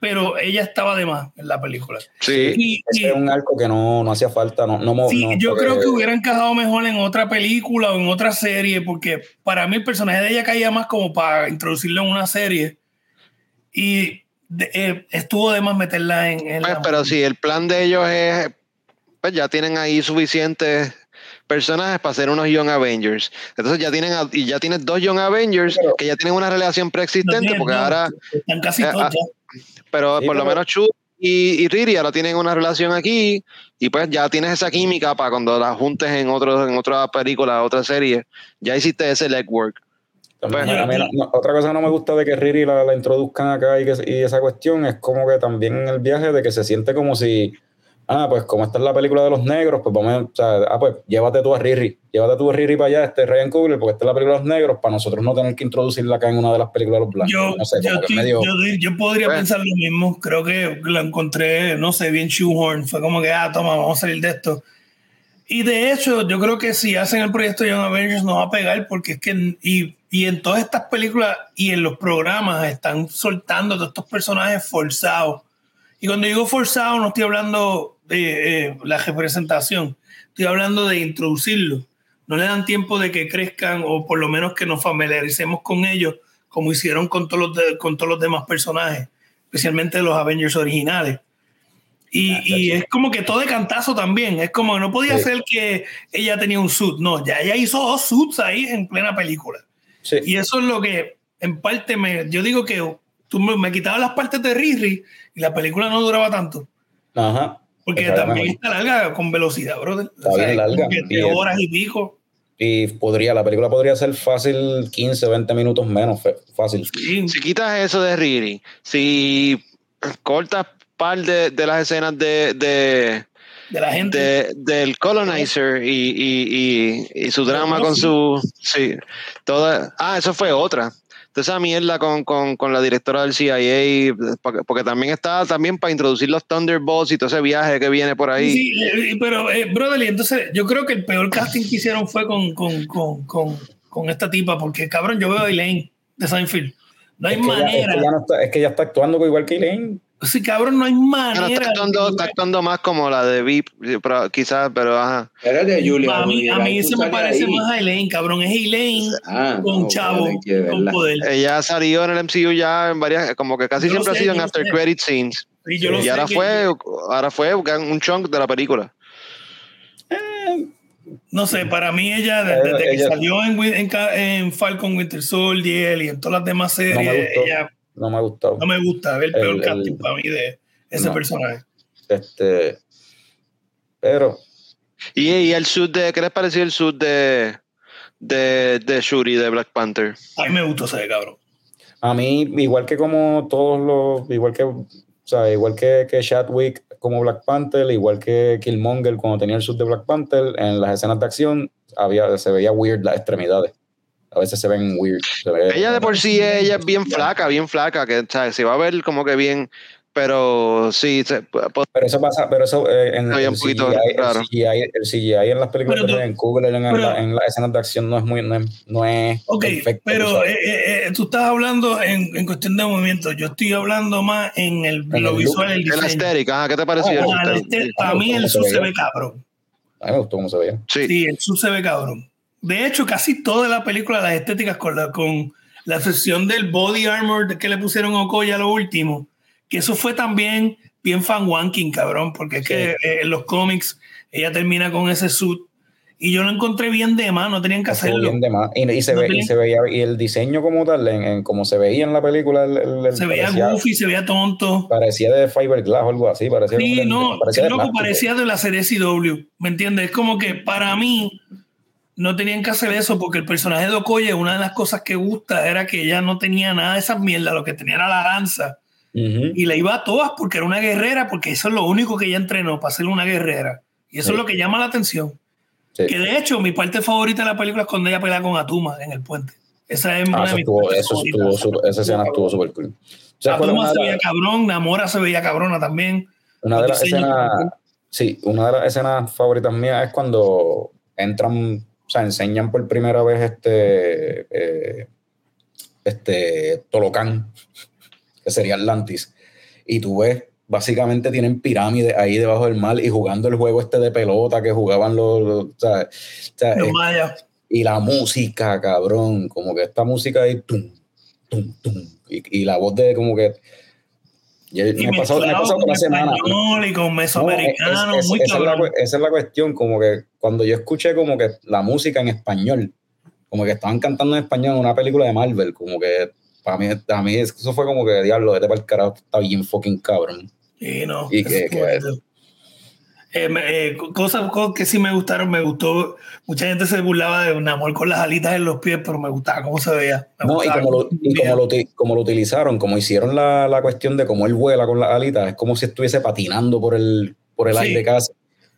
pero ella estaba de más en la película. Sí, Y, Ese y- es un arco que no, no hacía falta. No, no, sí, no, yo porque- creo que hubiera encajado mejor en otra película o en otra serie, porque para mí el personaje de ella caía más como para introducirlo en una serie. Y de- eh, estuvo de más meterla en, en Pues, la- pero si el plan de ellos es, pues ya tienen ahí suficientes personajes para hacer unos Young Avengers. Entonces ya tienen, y ya tienes dos Young Avengers Pero- que ya tienen una relación No preexistente, porque no, ahora, están casi eh, todos ah, ya. Pero Sí, por lo menos Chu y, y Riri ahora tienen una relación aquí, y pues ya tienes esa química para cuando la juntes en otro, en otra película, otra serie, ya hiciste ese legwork. Pues, a mí no- no, otra cosa que no me gusta de que Riri la, la introduzcan acá y, que, y esa cuestión es como que también en el viaje de que se siente como si, ah, pues como esta es la película de los negros, pues vamos a, o sea, ah, pues llévate tú a Riri, llévate tú a Riri para allá, este Ryan Coogler, porque esta es la película de los negros, para nosotros no tener que introducirla acá en una de las películas de los blancos. Yo, no sé, yo, medio... yo, yo podría Bueno. pensar lo mismo. Creo que la encontré, no sé, bien shoehorn. Fue como que, ah, toma, vamos a salir de esto. Y de hecho, yo creo que si hacen el proyecto Young Avengers no va a pegar porque es que, y, y en todas estas películas y en los programas están soltando todos estos personajes forzados. Y cuando digo forzado, no estoy hablando de eh, la representación, estoy hablando de introducirlos. No le dan tiempo de que crezcan o por lo menos que nos familiaricemos con ellos, como hicieron con todos los, de- con todos los demás personajes, especialmente los Avengers originales. Y, Ah, y es como que todo de cantazo también. Es como que no podía Sí. ser que ella tenía un suit. No, ya ella hizo dos suits ahí en plena película. Sí. Y eso es lo que, en parte, me, yo digo que tú me, me quitabas las partes de Riri y la película no duraba tanto. Ajá. Porque Está también mejor. está larga con velocidad, brother. Está bien larga. Y horas y pico. Y podría, la película podría ser fácil 15, 20 minutos menos, fácil. Sí. Si quitas eso de Riri, si cortas par de, de las escenas de, de, De la gente. de- del colonizer y, y, y, y su drama No, con sí. su sí toda ah eso fue otra entonces esa mierda con, con, con la directora del CIA porque, porque también está también para introducir los Thunderbolts y todo ese viaje que viene por ahí Sí, eh, pero, eh, brother, entonces yo creo que el peor casting que hicieron fue con, con, con, con, con esta tipa, porque cabrón, yo veo a Elaine de Seinfeld. No hay Es que, ella, es, manera. que ya no está, es que ella está actuando igual que Elaine. Sí, cabrón, no hay Bueno, manera. está, actuando, está actuando más como la de VIP pero quizás pero ajá Era de Julia. a mí, a mí se me parece ahí. más a Elaine, cabrón. Es Elaine Ah, con no, chavo, que con poder. ella salió en el MCU ya en varias como que casi Yo siempre sé, ha sido en after sé. credit scenes Y yo lo y sé ahora fue ahora fue un chunk de la película No sé, para mí ella, desde, desde que salió en, Falcon Winter Soldier y en todas las demás series, No ella No me ha gustado. no me gusta. Es el peor El- casting el- para mí de ese No. personaje. Este, pero y, y el suit de ¿qué les pareció el suit de de, de Shuri de Black Panther A mí me gustó ese cabrón. a mí, igual que como todos los, igual que, o sea, igual que, que Chadwick como Black Panther, igual que Killmonger cuando tenía el suit de Black Panther, en las escenas de acción había, se veía weird las extremidades. A veces se ven weird. se ve- Ella de por sí ella es bien flaca, bien flaca, que ¿sabes? se va a ver como que bien, pero sí, se- pues, Pero eso pasa, pero eso eh, en el un poquito, CGI, claro. el, CGI, el CGI en las películas tú- de Ryan Coogler, en, pero- la- en las escenas de acción no es muy, no es, no es Ok, perfecto, pero eh, eh, eh, tú estás hablando en, en cuestión de movimiento. Yo estoy hablando más en el, En lo el visual, el el diseño. estético, ajá, ¿qué te pareció? El el suit? este- para mí el ¿Cómo se ve cabrón. A mí me gustó cómo se veía. Sí, Sí, el sur se ve cabrón. De hecho, casi toda la película, las estéticas con la, con la sesión del body armor que le pusieron a Okoye a lo último, que eso fue también bien fan wanking, cabrón, porque es que eh, en los cómics ella termina con ese suit y yo lo encontré bien de más, no tenían que hacerlo. bien de más. Y, y se No ve, y tenía- se veía, y el diseño como tal, en, en como se veía en la película, el- el- el- Se veía parecía, goofy, se veía tonto. parecía de fiberglass o algo así. Parecía Sí, como de- no, parecía de loco parecía de la serie CW, ¿me entiendes? Es como que para mí no tenían que hacer eso porque el personaje de Okoye, una de las cosas que gusta era que ella no tenía nada de esas mierdas, lo que tenía era la lanza Ujú. y le iba a todas porque era una guerrera, porque eso es lo único que ella entrenó para ser una guerrera. Y eso Sí. es lo que llama la atención. Sí. Que de hecho, mi parte favorita de la película es cuando ella pelea con Atuma en el puente. Esa es Ah, una eso de estuvo, eso estuvo, súper- esa escena estuvo súper cool. O sea, Atuma se veía las- cabrón, Namora se veía cabrona también. Una de las escenas, sí, una de las escenas favoritas mías es cuando entran, o sea, enseñan por primera vez este, eh, este Tolocán, que sería Atlantis, y tú ves, básicamente tienen pirámides ahí debajo del mar y jugando el juego este de pelota que jugaban los, los- o sea, o sea, Los mayas. y la música, cabrón, como que esta música ahí, tum, tum, tum, y, y la voz de como que... yo- Y me pasado, me la semana. y con No, mesoamericano, es- es- muy esa, es la, esa es la cuestión, como que cuando yo escuché como que la música en español, como que estaban cantando en español en una película de Marvel, como que para mí, a mí eso fue como que, diablo, vete para el carajo, está bien fucking cabrón. Sí, no. Y que- que-. Eh, eh, cosas, cosas que sí me gustaron, me gustó. Mucha gente se burlaba de Namor con las alitas en los pies, pero me gustaba cómo se veía. Me No, y como lo, y como lo, como lo utilizaron, como hicieron la, la cuestión de cómo él vuela con las alitas, es como si estuviese patinando por el, por el Sí. aire casi,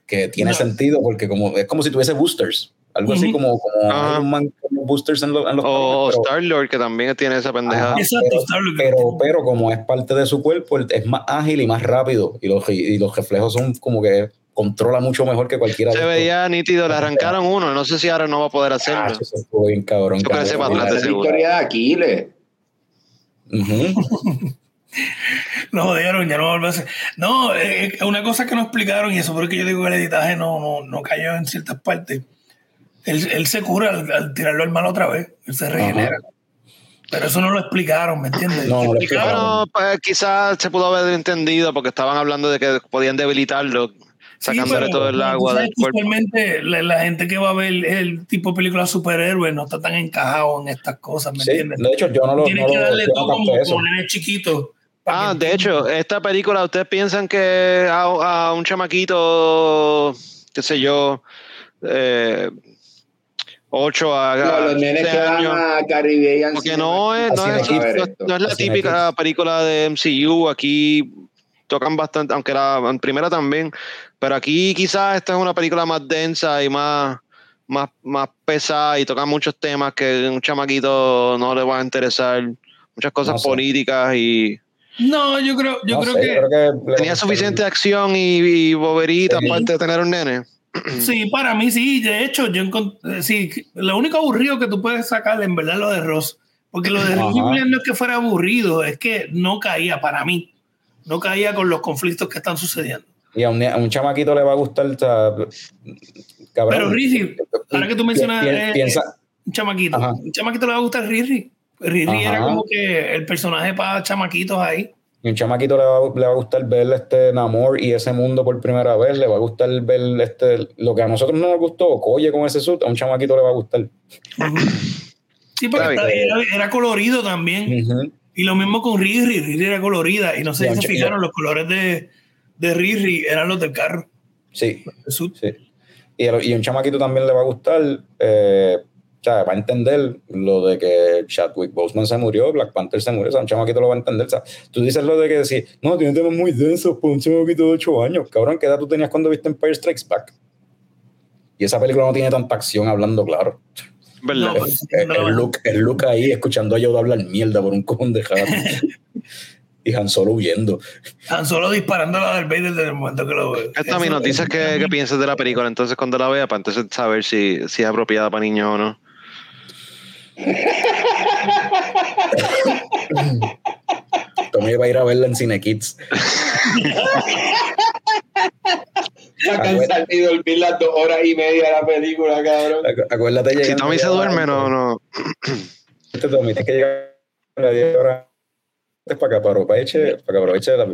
que tiene No. sentido, porque como, es como si tuviese boosters, algo así Ujú. como, como. Iron Man con los boosters en, los- en los O pero- Star Lord, que también tiene esa pendejada. Ajá. Exacto, pero- Star-Lord, pero, pero como es parte de su cuerpo, es más ágil y más rápido. Y los, y los reflejos son como que controla mucho mejor que cualquiera Se veía nítido, le arrancaron uno. No sé si ahora no va a poder Ah, hacerlo. eso estuvo bien cabrón. Yo cabrón. para atrás, Esa de seguro. victoria de Aquiles. Ujú. Lo jodieron, ya no va a volver a hacer. No, eh, una cosa que no explicaron, y eso porque yo digo que el editaje no, no, no cayó en ciertas partes. Él, él se cura al, al tirarlo al mal otra vez, él se regenera. Pero eso no lo explicaron, ¿me entiendes? No, no lo Explicaron- pues quizás se pudo haber entendido porque estaban hablando de que podían debilitarlo, sacándole Sí, todo el agua del cuerpo. Usualmente la, la gente que va a ver el tipo de película superhéroe no está tan encajado en estas cosas, ¿me Sí, entiendes? de hecho, yo no lo, Tienes no que darle todo como, eso. como nene chiquito. Ah, de hecho, esta película, ¿ustedes piensan que a, a un chamaquito, qué sé yo, eh, 8 a, No, los nenes 15 que van a Caribbean Porque no es, no, es, no- esto. no es la típica película de MCU. Aquí tocan bastante, aunque la primera también, pero aquí quizás esta es una película más densa y más, más, más pesada y toca muchos temas que a un chamaquito no le van a interesar, muchas cosas No sé. políticas y No, yo creo, yo No creo sé, que yo creo que tenía suficiente acción y, y boberita Sí. aparte de tener un nene. sí, para mí sí. De hecho, yo encontré, sí, lo único aburrido que tú puedes sacar en verdad lo de Ross. Porque lo de. Ripley no es que fuera aburrido, es que no caía para mí. No caía con los conflictos que están sucediendo. Y a un, a un chamaquito le va a gustar, o sea, cabrón. Pero Riri, ahora que tú mencionas Pi- pi- eh, piensa, un chamaquito, Ajá. un chamaquito le va a gustar Riri. Riri Ajá. era como que el personaje para chamaquitos ahí. Y un chamaquito le va, le va a gustar ver este Namor y ese mundo por primera vez, le va a gustar ver este, lo que a nosotros no nos gustó, Oye con ese suit, a un chamaquito le va a gustar. Sí, porque Está era, era colorido también. Ujú. Y lo mismo con Riri, Riri era colorida. Y no sé si se fijaron, los colores de, de Riri eran los del carro. Sí, el sí. Y, a- y a un chamaquito también le va a gustar, eh, o sea, va a entender lo de que Chadwick Boseman se murió, Black Panther se murió, o sea, un chamaquito lo va a entender. O sea, tú dices lo de que decir, no, tiene temas muy densos por un chamaquito de 8 años. Cabrón, ¿qué edad tú tenías cuando viste Empire Strikes Back? Y esa película no tiene tanta acción hablando claro. ¿Verdad? No, el, look, el look ahí escuchando a Yoda hablar mierda por un cojón de jato. y Han Solo huyendo. Tan solo disparando a la del Vader desde el momento que lo veo. Esta es mi noticia que, que piensas de la película, entonces cuando la vea, para entonces saber si, si es apropiada para niños o no. Tommy va a ir a verla en Cine Kids. La cansar y dormir las dos horas y media de la película, cabrón. Acu- Acuérdate Si Tommy se duerme, no, no. Este Tommy, que llegar a las 10 horas antes para que aproveche, para que aproveche la-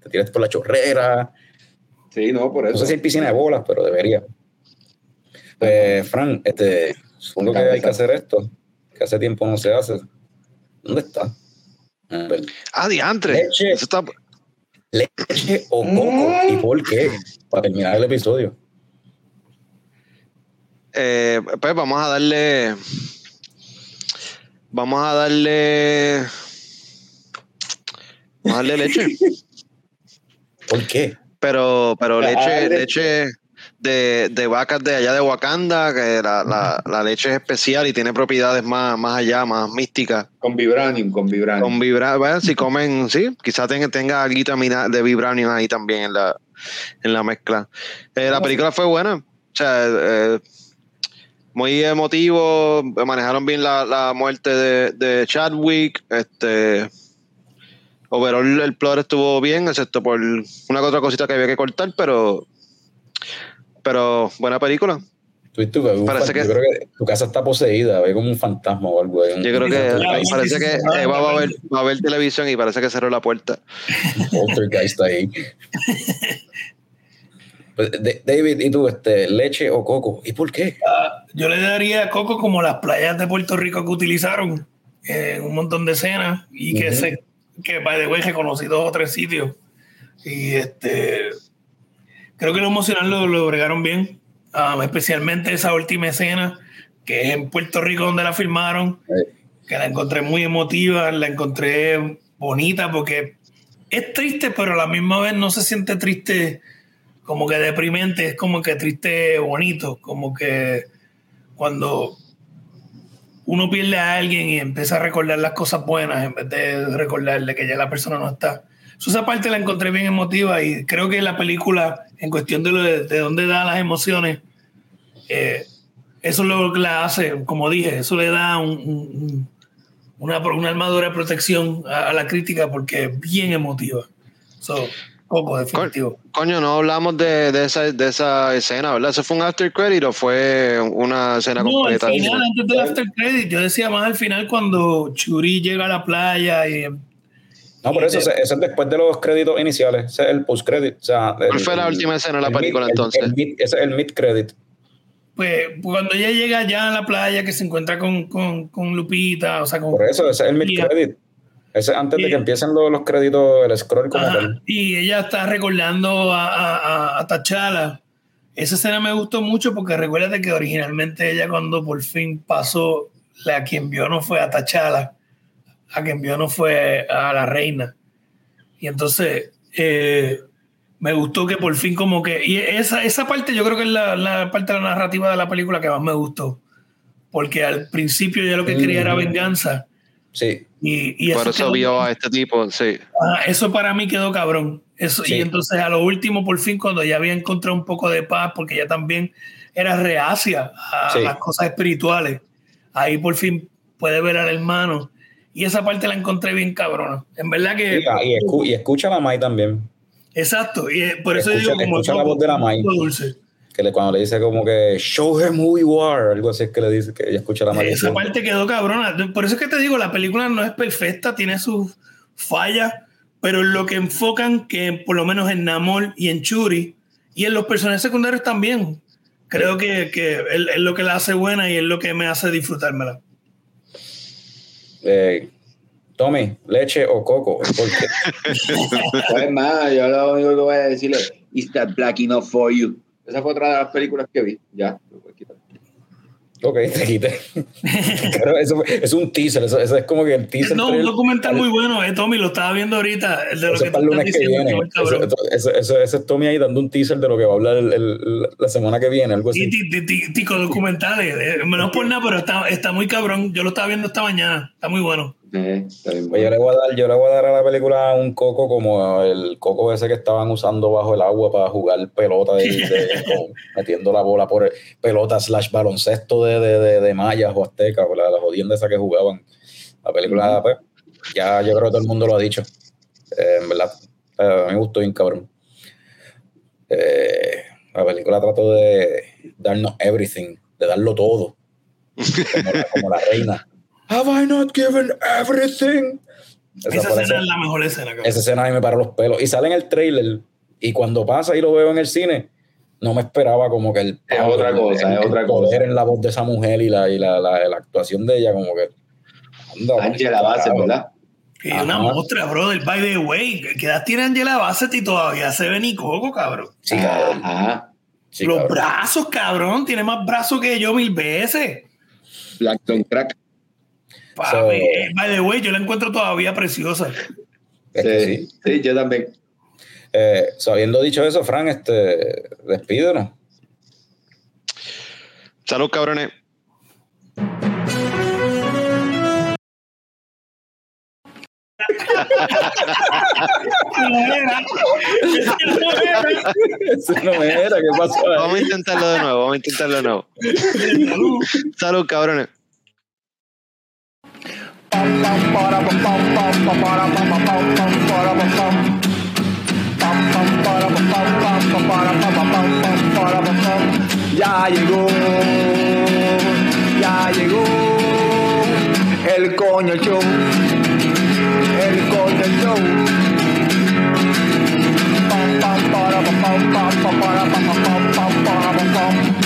te tires por la chorrera. Sí, no, por No eso. sé si hay piscina de bolas, pero debería. Pues, Fran, este, supongo que hay que hacer esto, que hace tiempo no se hace. ¿Dónde está? Ah, diantre. Leche. Eso está, ¿Leche o coco? ¿Y por qué? Para terminar el episodio. Eh, pues vamos a darle. Vamos a darle. Vamos a darle leche. ¿Por qué? Pero, pero Ah, leche, leche. leche de, de vacas de allá de Wakanda, que la, la- la leche es especial y tiene propiedades más, más allá, más místicas. Con Vibranium, con Vibranium. Con vibra, bueno, si comen, sí, quizás tenga, tenga algo de vibranium ahí también en la, en la mezcla. Eh, la película fue buena, o sea, eh, muy emotivo, manejaron bien la, la muerte de, de Chadwick, este overall el plot estuvo bien, excepto por una que otra cosita que había que cortar, pero pero buena película. Tú, tú, tú, Parece que- yo creo que tu casa está poseída, ve como un fantasma o algo. un- Yo creo que parece sí, que. Eva va a ver, va a ver televisión y parece que cerró la puerta. poltergeist ahí. Pues, David, ¿y tú, este, leche o coco? ¿Y por qué? Ah, yo le daría a Coco como las playas de Puerto Rico que utilizaron en un montón de escenas y que Ujú. se que by the way reconocí dos o tres sitios. Y este creo que lo emocional lo, lo bregaron bien. Ah, especialmente esa última escena que es en Puerto Rico donde la filmaron que la encontré muy emotiva la encontré bonita porque es triste pero a la misma vez no se siente triste como que deprimente, es como que triste bonito, como que cuando uno pierde a alguien y empieza a recordar las cosas buenas en vez de recordarle que ya la persona no está. Esa parte la encontré bien emotiva y creo que la película, en cuestión de, lo de, de dónde da las emociones, eh, eso es lo que la hace, como dije, eso le da un- un- una, una armadura de protección a, a la crítica porque es bien emotiva. So, poco definitivo. Coño, no hablamos de, de esa, de esa escena, ¿verdad? ¿Eso fue un after credit o fue una escena No, al completa? final, antes del after credit, yo decía más al final cuando Churi llega a la playa y No, por eso, ese, ese es después de los créditos iniciales, ese es el post-credit. O sea, ¿Cuál el- fue la el- última escena de la el película mid- el- entonces? el mid- ese es el mid-credit. pues cuando ella llega ya a la playa que se encuentra con, con, con Lupita, o sea, con... Por eso, ese es el mid-credit. Es antes de Y- que empiecen los, los créditos, el scroll como Ajá, tal. y ella está recordando a, a, a- a T'Challa. Esa escena me gustó mucho porque recuérdate que originalmente ella cuando por fin pasó, la quien vio no fue a T'Challa, a quien vio no fue a la reina. Y entonces eh, me gustó que por fin como que... Y esa, esa parte yo creo que es la, la parte de la narrativa de la película que más me gustó. Porque al principio ella lo que quería era Mm. venganza. Sí, Y, y Por eso eso quedó- vio a este tipo, sí. Ah, eso para mí quedó cabrón. Eso, Sí. Y entonces a lo último, por fin, cuando ya había encontrado un poco de paz, porque ella también era reacia a Sí. las cosas espirituales, ahí por fin puede ver al hermano. Y esa parte la encontré bien cabrona. En verdad que... y, y escu- y escucha a la Mai también. Exacto. Y eh, por eso Escucha- digo como... escucha la voz de la Mai. Dulce. Que le, cuando le dice como que show him who you are, algo así es que le dice que ella escucha la Mai. Esa parte quedó cabrona. Por eso es que te digo, la película no es perfecta, tiene sus fallas, pero lo que enfocan, que por lo menos en Namor y en Churi, y en los personajes secundarios también, creo que, que es, es lo que la hace buena y es lo que me hace disfrutármela. Eh, Tommy, leche o coco. ¿Por qué? Pues más, yo lo único que voy a decirle es, is that black enough for you? Esa fue otra de las películas que vi. Ya, lo puedes quitar. ok, te quité. Claro, eso fue- es un teaser, eso, eso es como que el teaser. No, un documental muy bueno, eh, Tommy, lo estaba viendo ahorita, el de lo Eso que es tú para el lunes que diciendo, viene. Eso, eso- eso- eso es Tommy ahí dando un teaser de lo que va a hablar el- el- la semana que viene, algo Y así. ti- tico documentales, eh, no por nada, pero está, está muy cabrón. Yo lo estaba viendo esta mañana, está muy bueno. Eh, Pues yo le, voy a dar, yo le voy a dar a la película un coco como el coco ese que estaban usando bajo el agua para jugar pelota, de, de- con- metiendo la bola por el, pelota slash baloncesto de, de, de, de mayas o aztecas, la, la jodienda esa que jugaban. La película, pues, ya yo creo que todo el mundo lo ha dicho. Eh, en verdad, eh, me gustó bien cabrón. Eh, la película trató de darnos everything, de darlo todo, como la, como la reina. Have I not given everything? Esa, Esa escena es la mejor escena. cabrón. esa escena a mí me paró los pelos. Y sale en el trailer. Y cuando pasa y lo veo en el cine, no me esperaba como que el, Es otra cosa, el- es otra poder cosa. en la voz de esa mujer y la, y la, la, la actuación de ella, como que. anda, Angela Bassett, carajo. ¿verdad? Que es una mostra, brother. By the way, ¿qué edad tiene Angela Bassett y todavía se ve ni coco, cabrón? Sí, cabrón. Ajá. Sí, Los cabrón. brazos, cabrón. Tiene más brazos que yo mil veces. Blackstone Crack. So- eh, by the way, yo la encuentro todavía preciosa. Es que Sí, sí. sí, yo también. Eh, so, habiendo dicho eso, Fran, este, despídenos. Salud, cabrones. Eso no era, ¿qué pasó Vamos a intentarlo de nuevo, vamos a intentarlo de nuevo. Salud. Salud, cabrones. Ya llegó, ya llegó el coño el coño show. Pam, pam, para, pam, pam, para, pam, pam, pam. Pam,